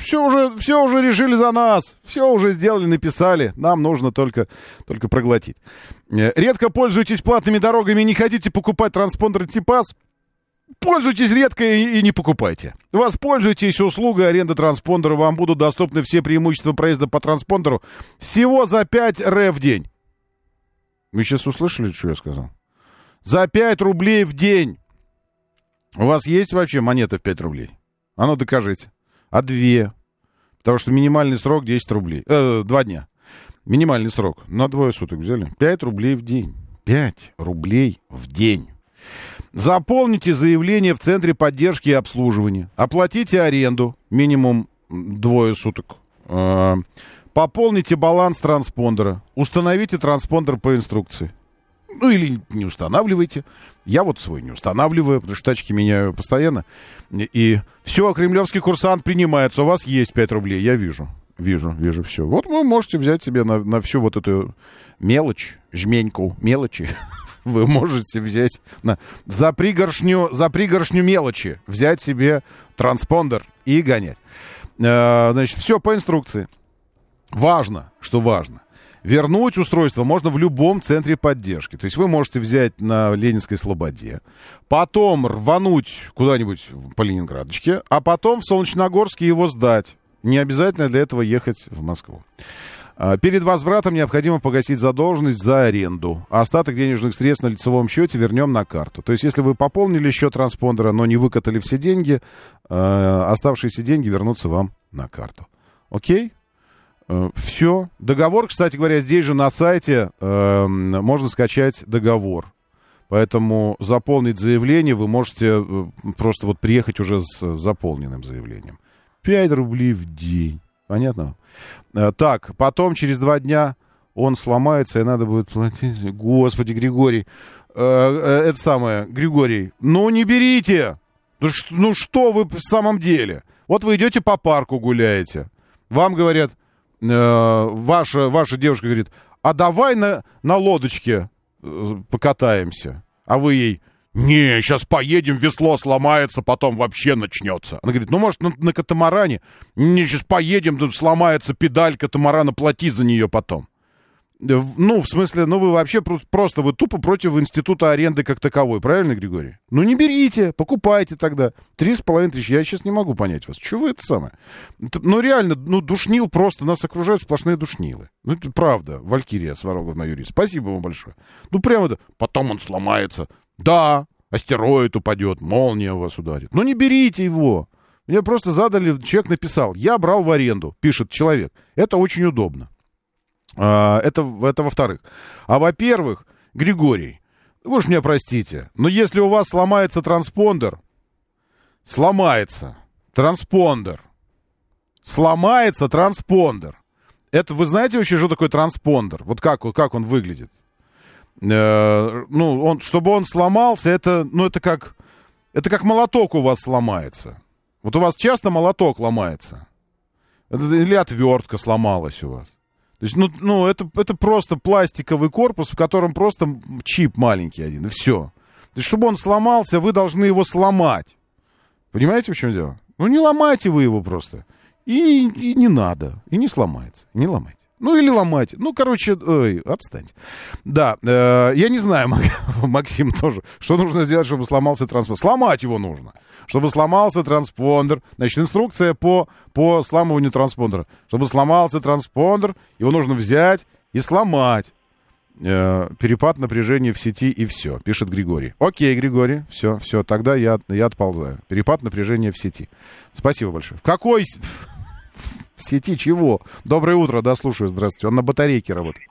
Все уже, все уже решили за нас, все уже сделали, написали. Нам нужно только, только проглотить. Э, редко пользуетесь платными дорогами и не хотите покупать транспондер Типас? Пользуйтесь редко и, не покупайте. Воспользуйтесь услугой аренды транспондера. Вам будут доступны все преимущества проезда по транспондеру всего за 5 р в день. Вы сейчас услышали, что я сказал? За 5 рублей в день. У вас есть вообще монеты в 5 рублей? А ну докажите. А две? Потому что минимальный срок 10 рублей. Э, два дня. Минимальный срок. На двое суток взяли. 5 рублей в день. 5 рублей в день. Заполните заявление в Центре поддержки и обслуживания. Оплатите аренду. Минимум двое суток. Э, пополните баланс транспондера. Установите транспондер по инструкции. Ну или не устанавливайте. Я вот свой не устанавливаю, потому что тачки меняю постоянно. И все, кремлевский курсант принимается. У вас есть 5 рублей, я вижу. Вижу, вижу все. Вот вы можете взять себе на, на всю вот эту мелочь, жменьку мелочи. Вы можете взять на, за, пригоршню, за пригоршню мелочи взять себе транспондер и гонять. Э, значит, все по инструкции. Важно, что важно. Вернуть устройство можно в любом центре поддержки. То есть вы можете взять на Ленинской Слободе, потом рвануть куда-нибудь по Ленинградочке, а потом в Солнечногорске его сдать. Не обязательно для этого ехать в Москву. А, перед возвратом необходимо погасить задолженность за аренду. Остаток денежных средств на лицевом счете вернем на карту. То есть, если вы пополнили счет транспондера, но не выкатали все деньги, а, оставшиеся деньги вернутся вам на карту. Окей? Э, Все. Договор, кстати говоря, здесь же на сайте э, можно скачать договор. Поэтому заполнить заявление вы можете э, просто вот приехать уже с заполненным заявлением. 5 рублей в день. Понятно? Э, так, потом через два дня он сломается, и надо будет платить. Господи, Григорий. Э, это самое, Григорий. Ну, не берите! Ну, что вы в самом деле? Вот вы идете по парку гуляете. Вам говорят, э, ваша, ваша девушка говорит, а давай на, на лодочке э, покатаемся. А вы ей, не, сейчас поедем, весло сломается, потом вообще начнется. Она говорит, ну, может, на, на катамаране? Не, сейчас поедем, тут сломается педаль катамарана, плати за нее потом. Э, ну, в смысле, ну вы вообще просто, вы тупо против института аренды как таковой, правильно, Григорий? Ну не берите, покупайте тогда. Три с половиной тысячи, я сейчас не могу понять вас. Чего вы это самое? Ну реально, ну душнил просто, нас окружают сплошные душнилы. Ну это правда, Валькирия Сварогов на юрист. Спасибо вам большое. Ну прямо это, потом он сломается. Да, астероид упадет, молния вас ударит. Ну не берите его. Мне просто задали, человек написал, я брал в аренду, пишет человек. Это очень удобно. А, это, это во-вторых. А во-первых, Григорий, вы уж меня простите, но если у вас сломается транспондер, сломается транспондер, сломается транспондер. Это вы знаете вообще, что такое транспондер? Вот как, как он выглядит? Э, ну, он, чтобы он сломался, это, ну, это как, это как молоток у вас сломается. Вот у вас часто молоток ломается. Или отвертка сломалась у вас. То есть, ну, ну это, это просто пластиковый корпус, в котором просто чип маленький один, и все. То есть, чтобы он сломался, вы должны его сломать. Понимаете, в чем дело? Ну, не ломайте вы его просто. И, и не надо. И не сломается. Не ломайте. Ну, или ломать. Ну, короче, ой, отстаньте. Да, э, я не знаю, Максим тоже, что нужно сделать, чтобы сломался транспондер. Сломать его нужно. Чтобы сломался транспондер. Значит, инструкция по, по сламыванию транспондера. Чтобы сломался транспондер, его нужно взять и сломать. Э, перепад напряжения в сети и все, пишет Григорий. Окей, Григорий, все, все, тогда я, я отползаю. Перепад напряжения в сети. Спасибо большое. В какой в сети чего? Доброе утро, да, слушаю, здравствуйте. Он на батарейке работает.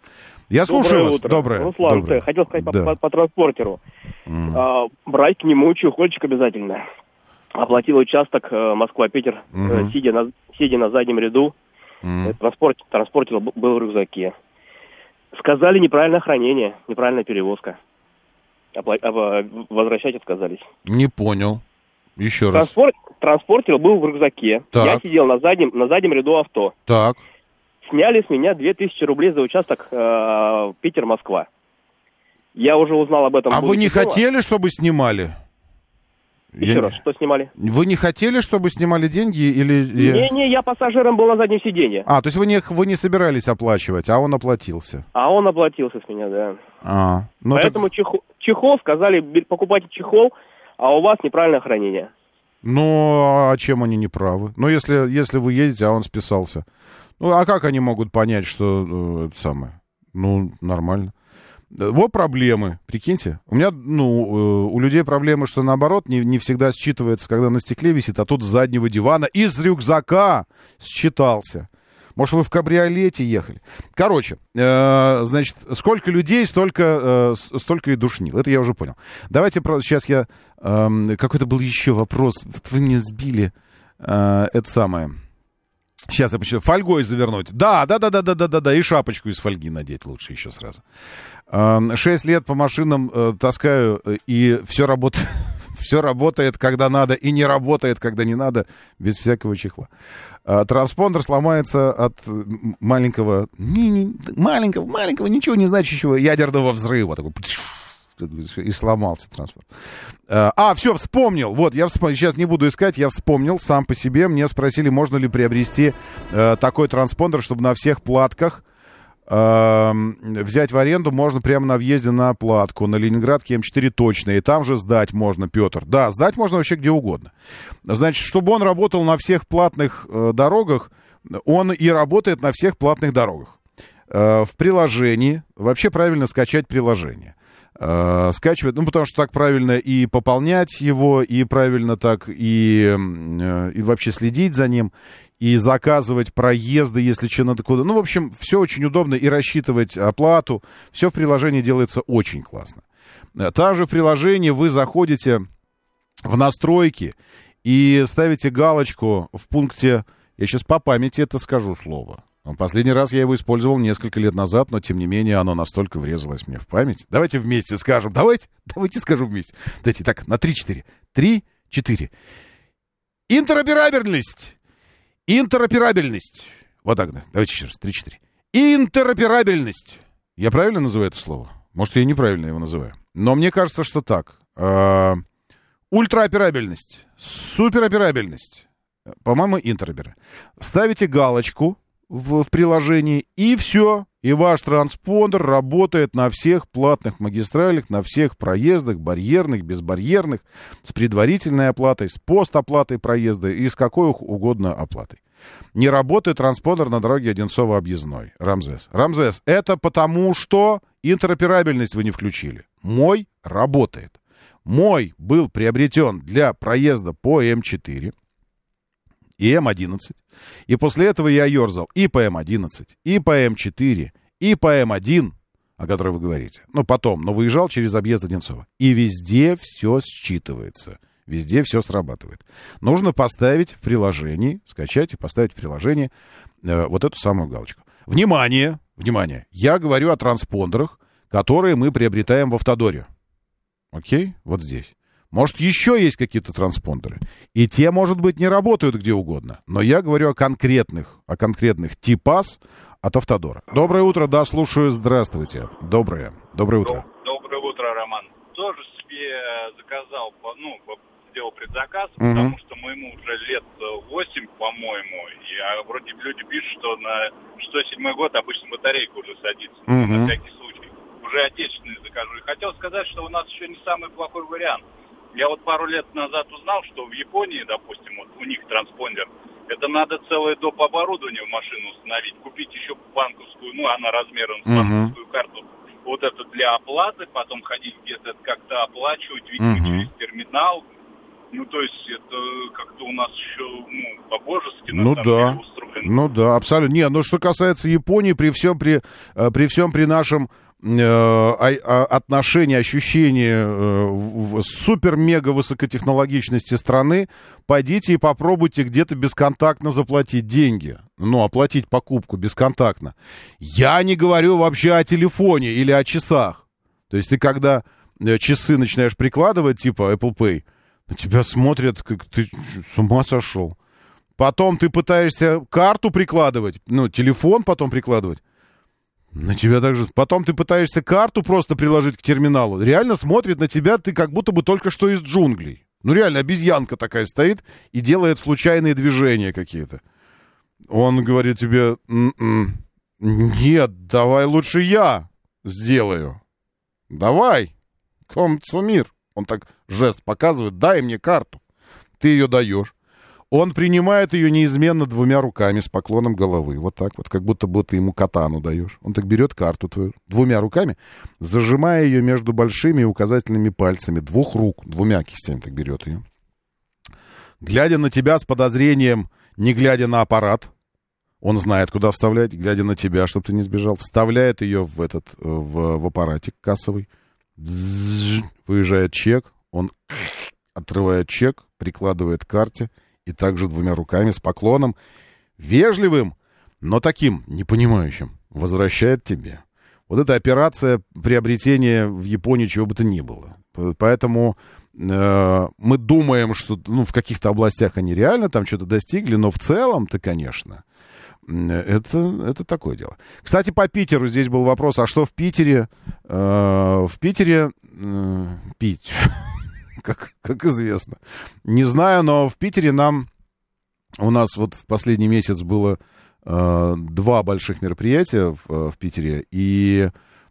Я слушаю Доброе вас. Утро. Доброе. Руслан, Доброе. хотел сказать да. по, по, по транспортеру. Mm. А, брать к нему чехольчик обязательно. Оплатил участок э, Москва-Питер, mm-hmm. сидя, на, сидя на заднем ряду. Mm-hmm. Транспорт, транспортер был в рюкзаке. Сказали неправильное хранение, неправильная перевозка. Опла- возвращать отказались. Не понял. Еще Транспорт, раз. Транспортер был в рюкзаке. Так. Я сидел на заднем, на заднем ряду авто. Так. Сняли с меня 2000 рублей за участок э, Питер-Москва. Я уже узнал об этом. А вы не дома. хотели, чтобы снимали? Еще я... раз, что снимали? Вы не хотели, чтобы снимали деньги или... Не-не, я пассажиром был на заднем сиденье. А, то есть вы не, вы не собирались оплачивать, а он оплатился? А он оплатился с меня, да. А, ну Поэтому так... чехол, чехол, сказали, покупайте чехол, а у вас неправильное хранение. Ну, а чем они не правы? Ну, если, если вы едете, а он списался. Ну, а как они могут понять, что э, это самое? Ну, нормально. Вот проблемы, прикиньте. У меня, ну, у людей проблемы, что наоборот, не, не всегда считывается, когда на стекле висит, а тут с заднего дивана из рюкзака считался. Может, вы в кабриолете ехали? Короче, э, значит, сколько людей, столько, э, столько и душнил. Это я уже понял. Давайте про... сейчас я... Э, какой-то был еще вопрос. Вы мне сбили э, это самое. Сейчас я почему фольгой завернуть. Да, да, да, да, да, да, да, да. И шапочку из фольги надеть лучше еще сразу. Эм, шесть лет по машинам э, таскаю, э, и все работает, все работает, когда надо, и не работает, когда не надо, без всякого чехла. А, транспондер сломается от маленького, не, маленького, маленького, ничего не значащего ядерного взрыва. Такой, и сломался транспорт. А, а, все, вспомнил. Вот, я вспомнил. Сейчас не буду искать, я вспомнил сам по себе. Мне спросили, можно ли приобрести э, такой транспондер, чтобы на всех платках взять в аренду можно прямо на въезде на платку, на Ленинградке М4 точно, и там же сдать можно, Петр. Да, сдать можно вообще где угодно. Значит, чтобы он работал на всех платных э, дорогах, он и работает на всех платных дорогах. Э, в приложении, вообще правильно скачать приложение. Э, скачивать, ну, потому что так правильно и пополнять его, и правильно так и, э, и вообще следить за ним и заказывать проезды, если что надо куда. Ну, в общем, все очень удобно и рассчитывать оплату. Все в приложении делается очень классно. Э, Также в приложении вы заходите в настройки и ставите галочку в пункте, я сейчас по памяти это скажу слово. Последний раз я его использовал несколько лет назад, но тем не менее оно настолько врезалось мне в память. Давайте вместе скажем. Давайте, давайте скажем вместе. Давайте так, на 3-4. 3-4. Интероперабельность. Интероперабельность. Вот так, да. Давайте еще раз. Три-четыре. Интероперабельность. Я правильно называю это слово? Может, я неправильно его называю. Но мне кажется, что так. А, ультрооперабельность. Супероперабельность. По-моему, интеропера. Ставите галочку в, в приложении, и все. И ваш транспондер работает на всех платных магистралях, на всех проездах, барьерных, безбарьерных, с предварительной оплатой, с постоплатой проезда и с какой угодно оплатой. Не работает транспондер на дороге Одинцово-объездной. Рамзес. Рамзес, это потому, что интероперабельность вы не включили. Мой работает. Мой был приобретен для проезда по М4 и М11. И после этого я ездил и по М11, и по М4, и по М1, о которой вы говорите. Ну, потом, но выезжал через объезд Одинцова. И везде все считывается. Везде все срабатывает. Нужно поставить в приложении, скачать и поставить в приложении э, вот эту самую галочку. Внимание! Внимание! Я говорю о транспондерах, которые мы приобретаем в Автодоре. Окей? Вот здесь. Может, еще есть какие-то транспондеры. И те, может быть, не работают где угодно. Но я говорю о конкретных, о конкретных типас от Автодора. Доброе утро, да, слушаю. Здравствуйте. Доброе. Доброе утро. Доброе утро, Роман. Тоже себе заказал, ну, сделал предзаказ, угу. потому что моему уже лет 8, по-моему, и а вроде люди пишут, что на 6-7 год обычно батарейка уже садится, угу. на всякий случай. Уже отечественные закажу. И хотел сказать, что у нас еще не самый плохой вариант – я вот пару лет назад узнал, что в Японии, допустим, вот у них транспондер, это надо целое доп. оборудование в машину установить, купить еще банковскую, ну, она размером с банковскую uh-huh. карту, вот это для оплаты, потом ходить где-то как-то оплачивать, видимо, uh-huh. через терминал. Ну, то есть это как-то у нас еще, ну, по-божески, ну, да. Ну да, абсолютно. Не, ну что касается Японии, при всем при, э, при всем при нашем отношение, ощущение э, супер-мега высокотехнологичности страны, пойдите и попробуйте где-то бесконтактно заплатить деньги. Ну, оплатить покупку бесконтактно. Я не говорю вообще о телефоне или о часах. То есть ты когда э, часы начинаешь прикладывать, типа Apple Pay, на тебя смотрят, как ты с ума сошел. Потом ты пытаешься карту прикладывать, ну, телефон потом прикладывать. На тебя также... Потом ты пытаешься карту просто приложить к терминалу. Реально смотрит на тебя, ты как будто бы только что из джунглей. Ну реально, обезьянка такая стоит и делает случайные движения какие-то. Он говорит тебе, М-м, нет, давай лучше я сделаю. Давай, комцумир. Он так жест показывает, дай мне карту. Ты ее даешь. Он принимает ее неизменно двумя руками с поклоном головы. Вот так вот, как будто бы ты ему катану даешь. Он так берет карту твою двумя руками, зажимая ее между большими и указательными пальцами двух рук, двумя кистями так берет ее. Глядя на тебя с подозрением, не глядя на аппарат, он знает, куда вставлять, глядя на тебя, чтобы ты не сбежал, вставляет ее в этот, э, в, в аппаратик кассовый, выезжает чек, он отрывает чек, прикладывает к карте и также двумя руками с поклоном, вежливым, но таким, непонимающим, возвращает тебе. Вот эта операция приобретения в Японии чего бы то ни было. Поэтому э, мы думаем, что ну, в каких-то областях они реально там что-то достигли, но в целом-то, конечно, это, это такое дело. Кстати, по Питеру здесь был вопрос, а что в Питере? Э, в Питере э, пить, как, как известно. Не знаю, но в Питере нам, у нас вот в последний месяц было э, два больших мероприятия в, в Питере, и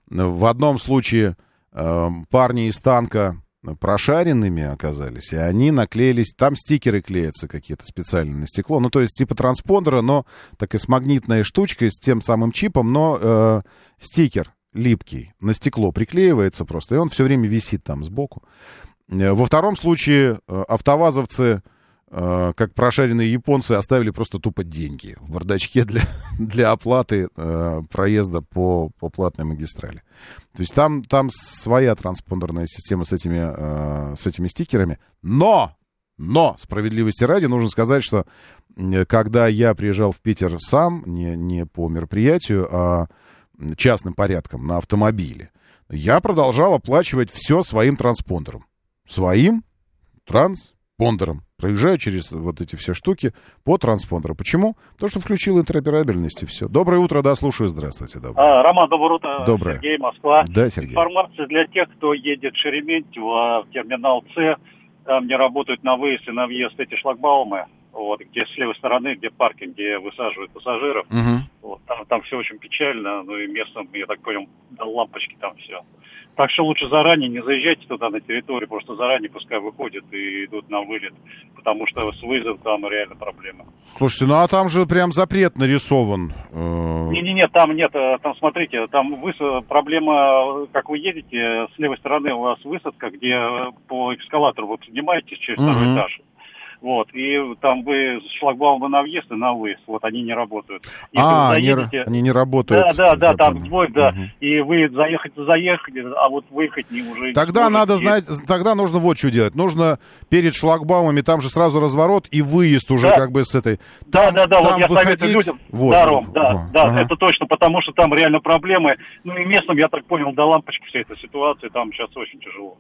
в одном случае э, парни из танка прошаренными оказались, и они наклеились, там стикеры клеятся какие-то специальные на стекло, ну, то есть типа транспондера, но так и с магнитной штучкой, с тем самым чипом, но э, стикер липкий на стекло приклеивается просто, и он все время висит там сбоку. Э, во втором случае э, автовазовцы Э, как прошаренные японцы оставили просто тупо деньги в бардачке для, для оплаты проезда по, по платной магистрали. То есть там, там своя транспондерная система с этими, с этими стикерами. Но, но, справедливости ради, нужно сказать, что когда я приезжал в Питер сам, не, не по мероприятию, а частным порядком на автомобиле, я продолжал оплачивать все своим транспондером. Своим транспондером проезжаю через вот эти все штуки по транспондеру. Почему? Потому что включил интероперабельность и все. Доброе утро, да, слушаю. Здравствуйте. Доброе. А, Роман, доброе утро. Доброе. Сергей, Москва. Да, Сергей. Информация для тех, кто едет в Шереметьево в терминал С. Там, где работают на выезд и на въезд эти шлагбаумы, вот, где с левой стороны, где паркинг, где высаживают пассажиров. Угу. Вот, там, там все очень печально, ну и местом, я так понял, лампочки там все. Так что лучше заранее не заезжайте туда на территорию, просто заранее пускай выходят и идут на вылет, потому что с выездом там реально проблема. Слушайте, ну а там же прям запрет нарисован. Э. Не-не-не, там нет, э, там смотрите, там выс... проблема, как вы едете, с левой стороны у вас высадка, где по эскалатору вы поднимаетесь через угу. второй этаж. Вот, и там вы шлагбаумы на въезд и на выезд, вот они не работают. Если а, заедете... не, они не работают. Да, да, да, там двое, да, угу. и вы заехать заехали, а вот выехать не уже... Тогда не надо знать, тогда нужно вот что делать, нужно перед шлагбаумами, там же сразу разворот и выезд уже да. как бы с этой... Там, да, да, да, вот я выходить... советую людям, вот, да, Ром, да, вот, да, ага. это точно, потому что там реально проблемы, ну и местным, я так понял, до лампочки вся эта ситуация, там сейчас очень тяжело.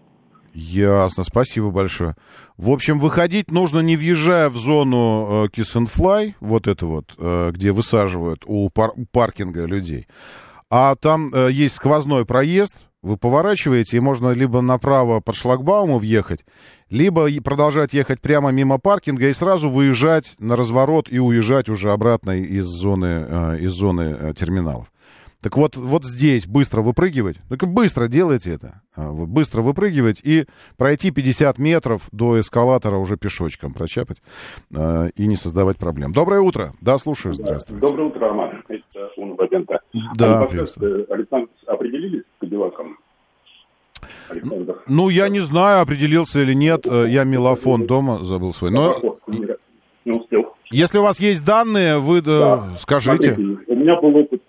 Ясно, спасибо большое. В общем, выходить нужно не въезжая в зону э, Kiss and Fly, вот это вот, э, где высаживают у, пар- у паркинга людей, а там э, есть сквозной проезд, вы поворачиваете, и можно либо направо под шлагбауму въехать, либо продолжать ехать прямо мимо паркинга и сразу выезжать на разворот и уезжать уже обратно из зоны, э, из зоны э, терминалов. Так вот, вот здесь быстро выпрыгивать, только быстро делайте это, а, вот быстро выпрыгивать и пройти 50 метров до эскалатора уже пешочком прочапать э, и не создавать проблем. Доброе утро. Да, слушаю. Здравствуйте. Доброе утро, Роман. Это Уна Бабенко. Да, приветствую. Александр, определились с Кадиллаком? Александр. Ну, я не знаю, определился или нет. Э, я мелофон дома забыл свой. Но... Не успел. Если у вас есть данные, вы да. скажите. Смотрите, у меня был опыт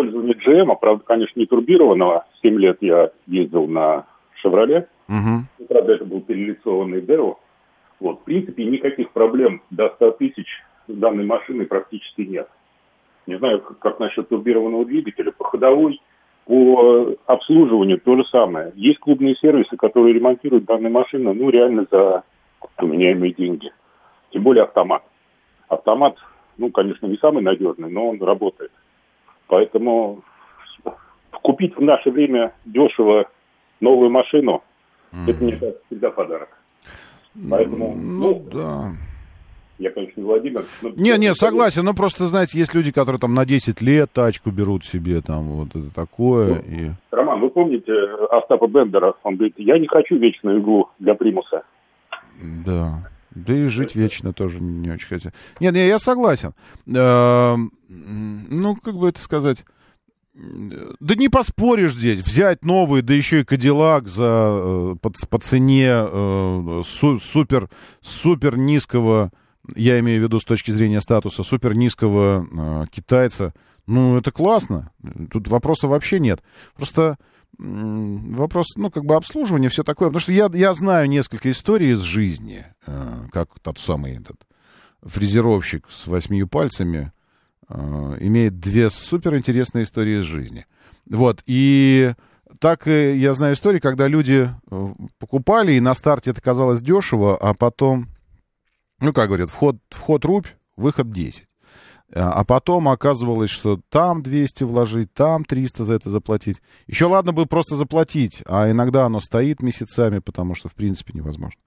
использования GM, правда, конечно, не турбированного. Семь лет я ездил на «Шевроле». Угу. Правда, это был перелицованный Део. Вот, в принципе, никаких проблем до 100 тысяч с данной машиной практически нет. Не знаю, как, как насчет турбированного двигателя. По ходовой, по обслуживанию то же самое. Есть клубные сервисы, которые ремонтируют данные машины, ну, реально за вменяемые деньги. Тем более автомат. Автомат, ну, конечно, не самый надежный, но он работает. Поэтому купить в наше время дешево новую машину, mm. это, мне кажется, всегда подарок. Поэтому, ну, ну да. Я, конечно, не Владимир. Но... Не, не, согласен. Но просто, знаете, есть люди, которые там на 10 лет тачку берут себе, там, вот это такое. Ну, и... Роман, вы помните Остапа Бендера? Он говорит, я не хочу вечную иглу для примуса. Да. Да и жить вечно тоже не очень хотят. Нет, нет, я согласен. Эм, ну, как бы это сказать... Да не поспоришь здесь. Взять новый, да еще и Кадиллак за, э, по, по цене э, су, супер, супер низкого, я имею в виду с точки зрения статуса, супер низкого э, китайца. Ну, это классно. Тут вопроса вообще нет. Просто вопрос, ну, как бы обслуживания, все такое. Потому что я, я знаю несколько историй из жизни, э, как тот самый этот фрезеровщик с восьмию пальцами э, имеет две суперинтересные истории из жизни. Вот, и так я знаю истории, когда люди э, покупали, и на старте это казалось дешево, а потом, ну, как говорят, вход, вход рубь, выход 10. А, а потом оказывалось, что там 200 вложить, там 300 за это заплатить. Еще ладно бы просто заплатить, а иногда оно стоит месяцами, потому что, в принципе, невозможно.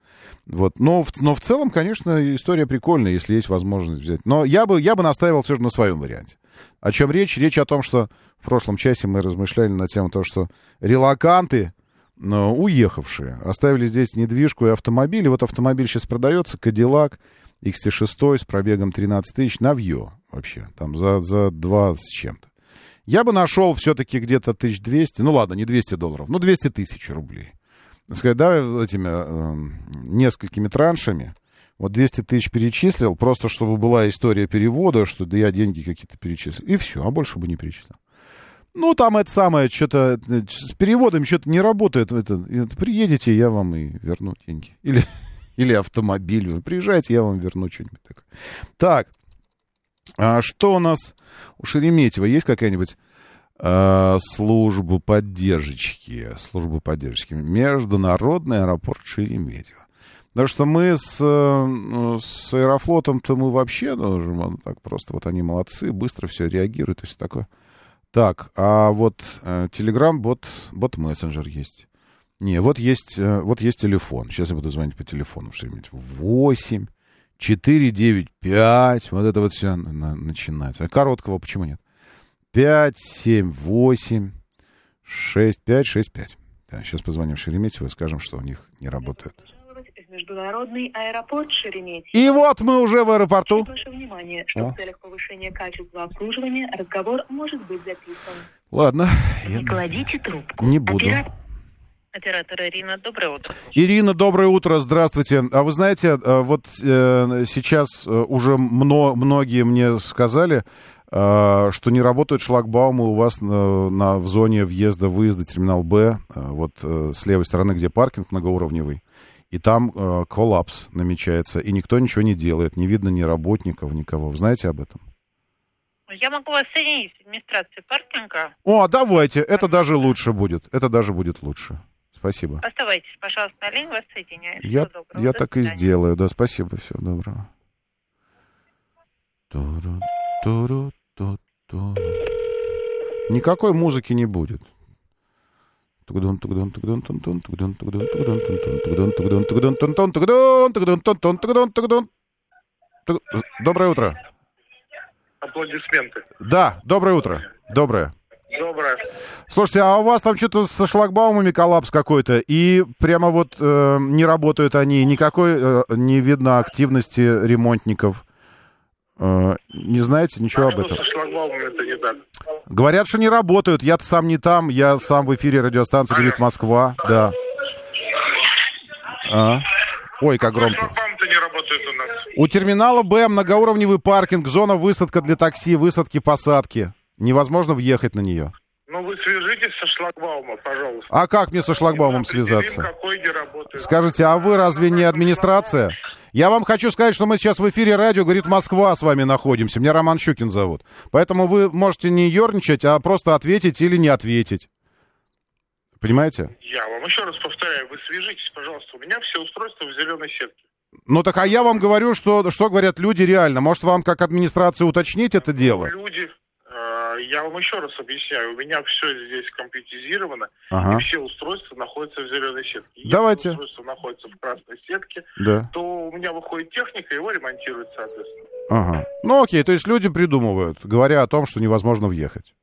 Вот. Но, в, но в целом, конечно, история прикольная, если есть возможность взять. Но я бы, я бы настаивал все же на своем варианте. О чем речь? Речь о том, что в прошлом часе мы размышляли на тему того, что релаканты, уехавшие, оставили здесь недвижку и автомобиль. И вот автомобиль сейчас продается, Кадиллак, XT6 с пробегом 13 тысяч, навье вообще, там за, за 2 с чем-то. Я бы нашел все-таки где-то 1200, ну ладно, не 200 долларов, ну 200 тысяч рублей. Сказать, да, этими э, несколькими траншами, вот 200 тысяч перечислил, просто чтобы была история перевода, что да я деньги какие-то перечислил. И все, а больше бы не перечислил. Ну, там это самое, что-то э, с переводом что-то не работает. Это, это, приедете, я вам и верну деньги. Или, или автомобиль. Приезжайте, я вам верну что-нибудь такое. Так, а что у нас у Шереметьева? Есть какая-нибудь э, служба поддержки? Служба поддержки. Международный аэропорт Шереметьево. Потому что мы с, э, с Аэрофлотом-то мы вообще ну, так просто, вот они молодцы, быстро все реагируют и все такое. Так, а вот э, Telegram бот, бот мессенджер есть. Не, вот есть, э, вот есть телефон. Сейчас я буду звонить по телефону. Что-нибудь. 8 4, 9, 5. Вот это вот все на, начинается. А короткого почему нет? 5, 7, 8, 6, 5, 6, 5. Да, сейчас позвоним Шереметьево и скажем, что у них не работает. Международный аэропорт Шереметьево. И вот мы уже в аэропорту. Ваше внимание, что О. в целях повышения качества обслуживания разговор может быть записан. Ладно. Не я... кладите трубку. Не буду. Оператор Оператор Ирина, доброе утро. Ирина, доброе утро, здравствуйте. А вы знаете, э, вот э, сейчас э, уже мно, многие мне сказали, что не работают шлагбаумы у вас на, на, в зоне въезда-выезда терминал Б, вот с левой стороны, где паркинг многоуровневый. И там э, коллапс намечается, и никто ничего не делает, не видно ни работников, никого. Вы знаете об этом? Я могу вас соединить с администрацией паркинга. О, давайте, это даже лучше будет, это даже будет лучше. Спасибо. Оставайтесь, пожалуйста, на линии, вас соединяю. Я, я так и сделаю, да, спасибо, всего доброго. Туру, туру, ту, ту. Никакой музыки не будет. Доброе утро. Аплодисменты. Да, доброе утро. Доброе. Доброе. Слушайте, а у вас там что-то со шлагбаумами коллапс какой-то, и прямо вот э, не работают они, никакой э, не видно активности ремонтников. Э, не знаете ничего а об этом? Со шлагбаумами это не так. Говорят, что не работают. Я-то сам не там, я сам в эфире радиостанции «Говорит Москва». Да. А? Ой, как громко. не работает у нас. У терминала Б многоуровневый паркинг, зона высадка для такси, высадки, посадки. Невозможно въехать на нее. Ну, вы свяжитесь со шлагбаумом, пожалуйста. А как мне со шлагбаумом связаться? Скажите, а вы разве не администрация? Я вам хочу сказать, что мы сейчас в эфире радио «Говорит Москва» с вами находимся. Меня Роман Щукин зовут. Поэтому вы можете не ерничать, а просто ответить или не ответить. Понимаете? Я вам еще раз повторяю, вы свяжитесь, пожалуйста. У меня все устройства в зеленой сетке. Ну так а я вам говорю, что, что говорят люди реально. Может, вам как администрация уточнить это дело? Люди, я вам еще раз объясняю, у меня все здесь компьютеризировано, ага. и все устройства находятся в зеленой сетке. Если Давайте. устройство находится в красной сетке, да. то у меня выходит техника, его ремонтируют, соответственно. Ага. Ну окей, то есть люди придумывают, говоря о том, что невозможно въехать.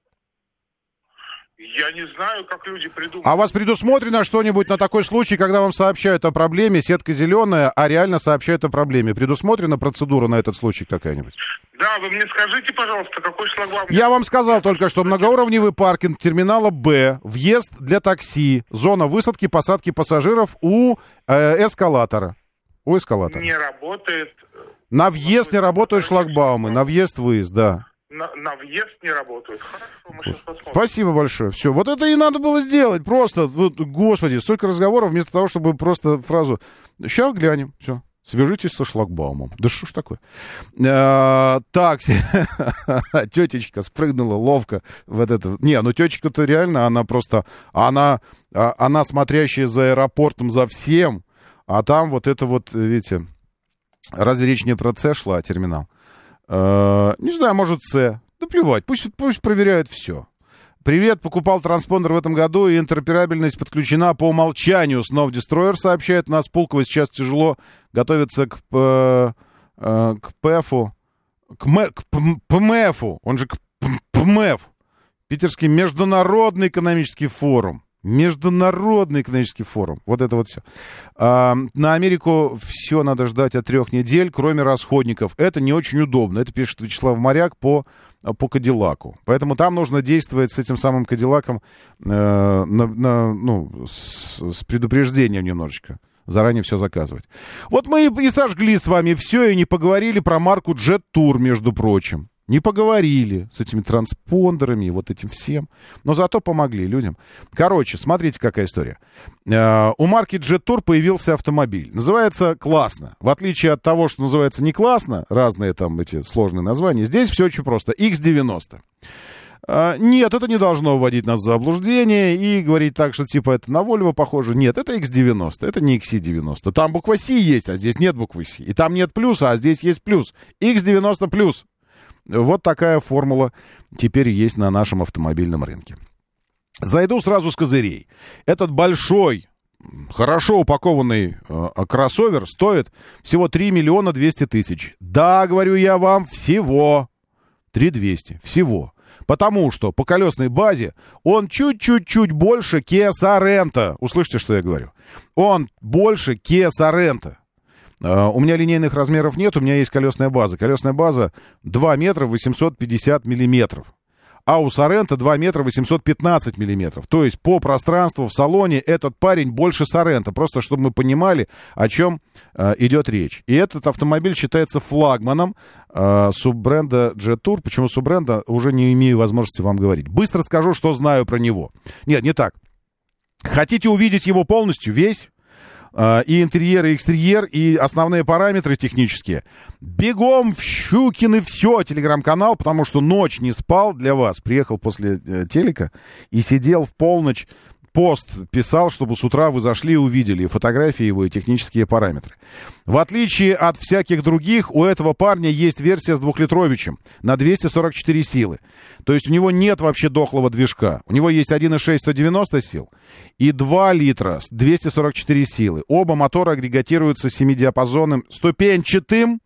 Я не знаю, как люди придумали. А у вас предусмотрено что-нибудь на такой случай, когда вам сообщают о проблеме, сетка зеленая, а реально сообщают о проблеме? Предусмотрена процедура на этот случай какая-нибудь? Да, вы мне скажите, пожалуйста, какой шлагбаум... Я вам сказал только что многоуровневый паркинг терминала Б, въезд для такси, зона высадки, посадки пассажиров у э, эскалатора. У эскалатора. Не работает. На въезд не работают шлагбаумы, на въезд-выезд, да на, на въезд не работают. Хорошо, мы сейчас посмотрим. Спасибо большое. Все, вот это и надо было сделать. Просто, вот, господи, столько разговоров вместо того, чтобы просто фразу «Сейчас глянем». Все. Свяжитесь со шлагбаумом. Да что ж такое? А, так, тетечка спрыгнула ловко в этот... Не, ну тетечка-то реально, она просто... Она, а, она смотрящая за аэропортом, за всем, а там вот это вот, видите... Разве речь не про С шла, терминал? Э, не знаю, может, С. Да плевать, пусть, пусть проверяют все. Привет, покупал транспондер в этом году, и интероперабельность подключена по умолчанию. Снов Destroyer сообщает нас, Пулково сейчас тяжело готовится к, э, э, к ПЭФу, к, М, к ПМЭФу, он же к ПМЭФ, Питерский международный экономический форум. Международный экономический форум. Вот это вот все. А, на Америку все надо ждать от трех недель, кроме расходников. Это не очень удобно. Это пишет Вячеслав Моряк по, по Кадиллаку. Поэтому там нужно действовать с этим самым Кадиллаком э, на, на, ну, с, с предупреждением немножечко заранее все заказывать. Вот мы и сожгли с вами все и не поговорили про марку Jet Tour, между прочим. Не поговорили с этими транспондерами и вот этим всем. Но зато помогли людям. Короче, смотрите, какая история. Э, у марки Jet Tour появился автомобиль. Называется «Классно». В отличие от того, что называется «Не классно», разные там эти сложные названия, здесь все очень просто. X90. Uh, нет, это не должно вводить нас в заблуждение и говорить так, что типа это на Volvo похоже. Нет, это X90, это не XC90. Там буква C есть, а здесь нет буквы C. И там нет плюса, а здесь есть плюс. X90 плюс. Вот такая формула теперь есть на нашем автомобильном рынке. Зайду сразу с козырей. Этот большой, хорошо упакованный э, кроссовер стоит всего 3 миллиона 200 тысяч. Да, говорю я вам, всего. 3 200, всего. Потому что по колесной базе он чуть-чуть-чуть больше Kia Sorento. Услышите, что я говорю? Он больше Kia Sorento. А, у меня линейных размеров нет, у меня есть колесная база. Колесная база 2 метра 850 миллиметров. А у Сорента 2 метра 815 миллиметров. То есть по пространству в салоне этот парень больше Сорента. Просто чтобы мы понимали, о чем э, идет речь. И этот автомобиль считается флагманом э, суббренда Jet Tour. Почему суббренда, уже не имею возможности вам говорить. Быстро скажу, что знаю про него. Нет, не так. Хотите увидеть его полностью, весь? А, и интерьер, и экстерьер, и основные параметры технические. Бегом в Щукин и все, телеграм-канал, потому что ночь не спал для вас. Приехал после э, телека и сидел в полночь пост писал, чтобы с утра вы зашли и увидели фотографии его и технические параметры. В отличие от всяких других, у этого парня есть версия с двухлитровичем на 244 силы. То есть у него нет вообще дохлого движка. У него есть 1.6 190 сил и 2 литра с 244 силы. Оба мотора агрегатируются семидиапазонным ступенчатым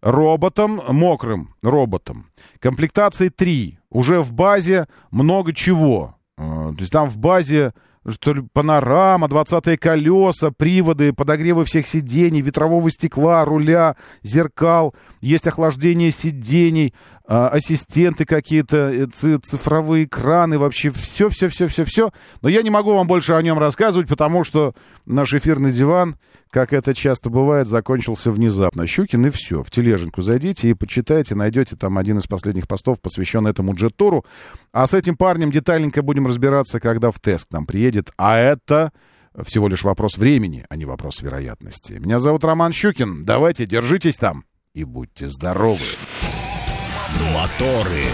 роботом, мокрым роботом. Комплектации 3. Уже в базе много чего. А, то есть там в базе что ли, панорама, 20 колеса, приводы, подогревы всех сидений, ветрового стекла, руля, зеркал, есть охлаждение сидений, ассистенты какие-то, э, цифровые экраны, вообще все-все-все-все-все. Но я не могу вам больше о нем рассказывать, потому что наш эфирный диван, как это часто бывает, закончился внезапно. Щукин и все. В тележеньку зайдите и почитайте, найдете там один из последних постов, посвященный этому джетуру. А с этим парнем детальненько будем разбираться, когда в тест к нам приедет. А это всего лишь вопрос времени, а не вопрос вероятности. Меня зовут Роман Щукин. Давайте, держитесь там и будьте здоровы. Моторы.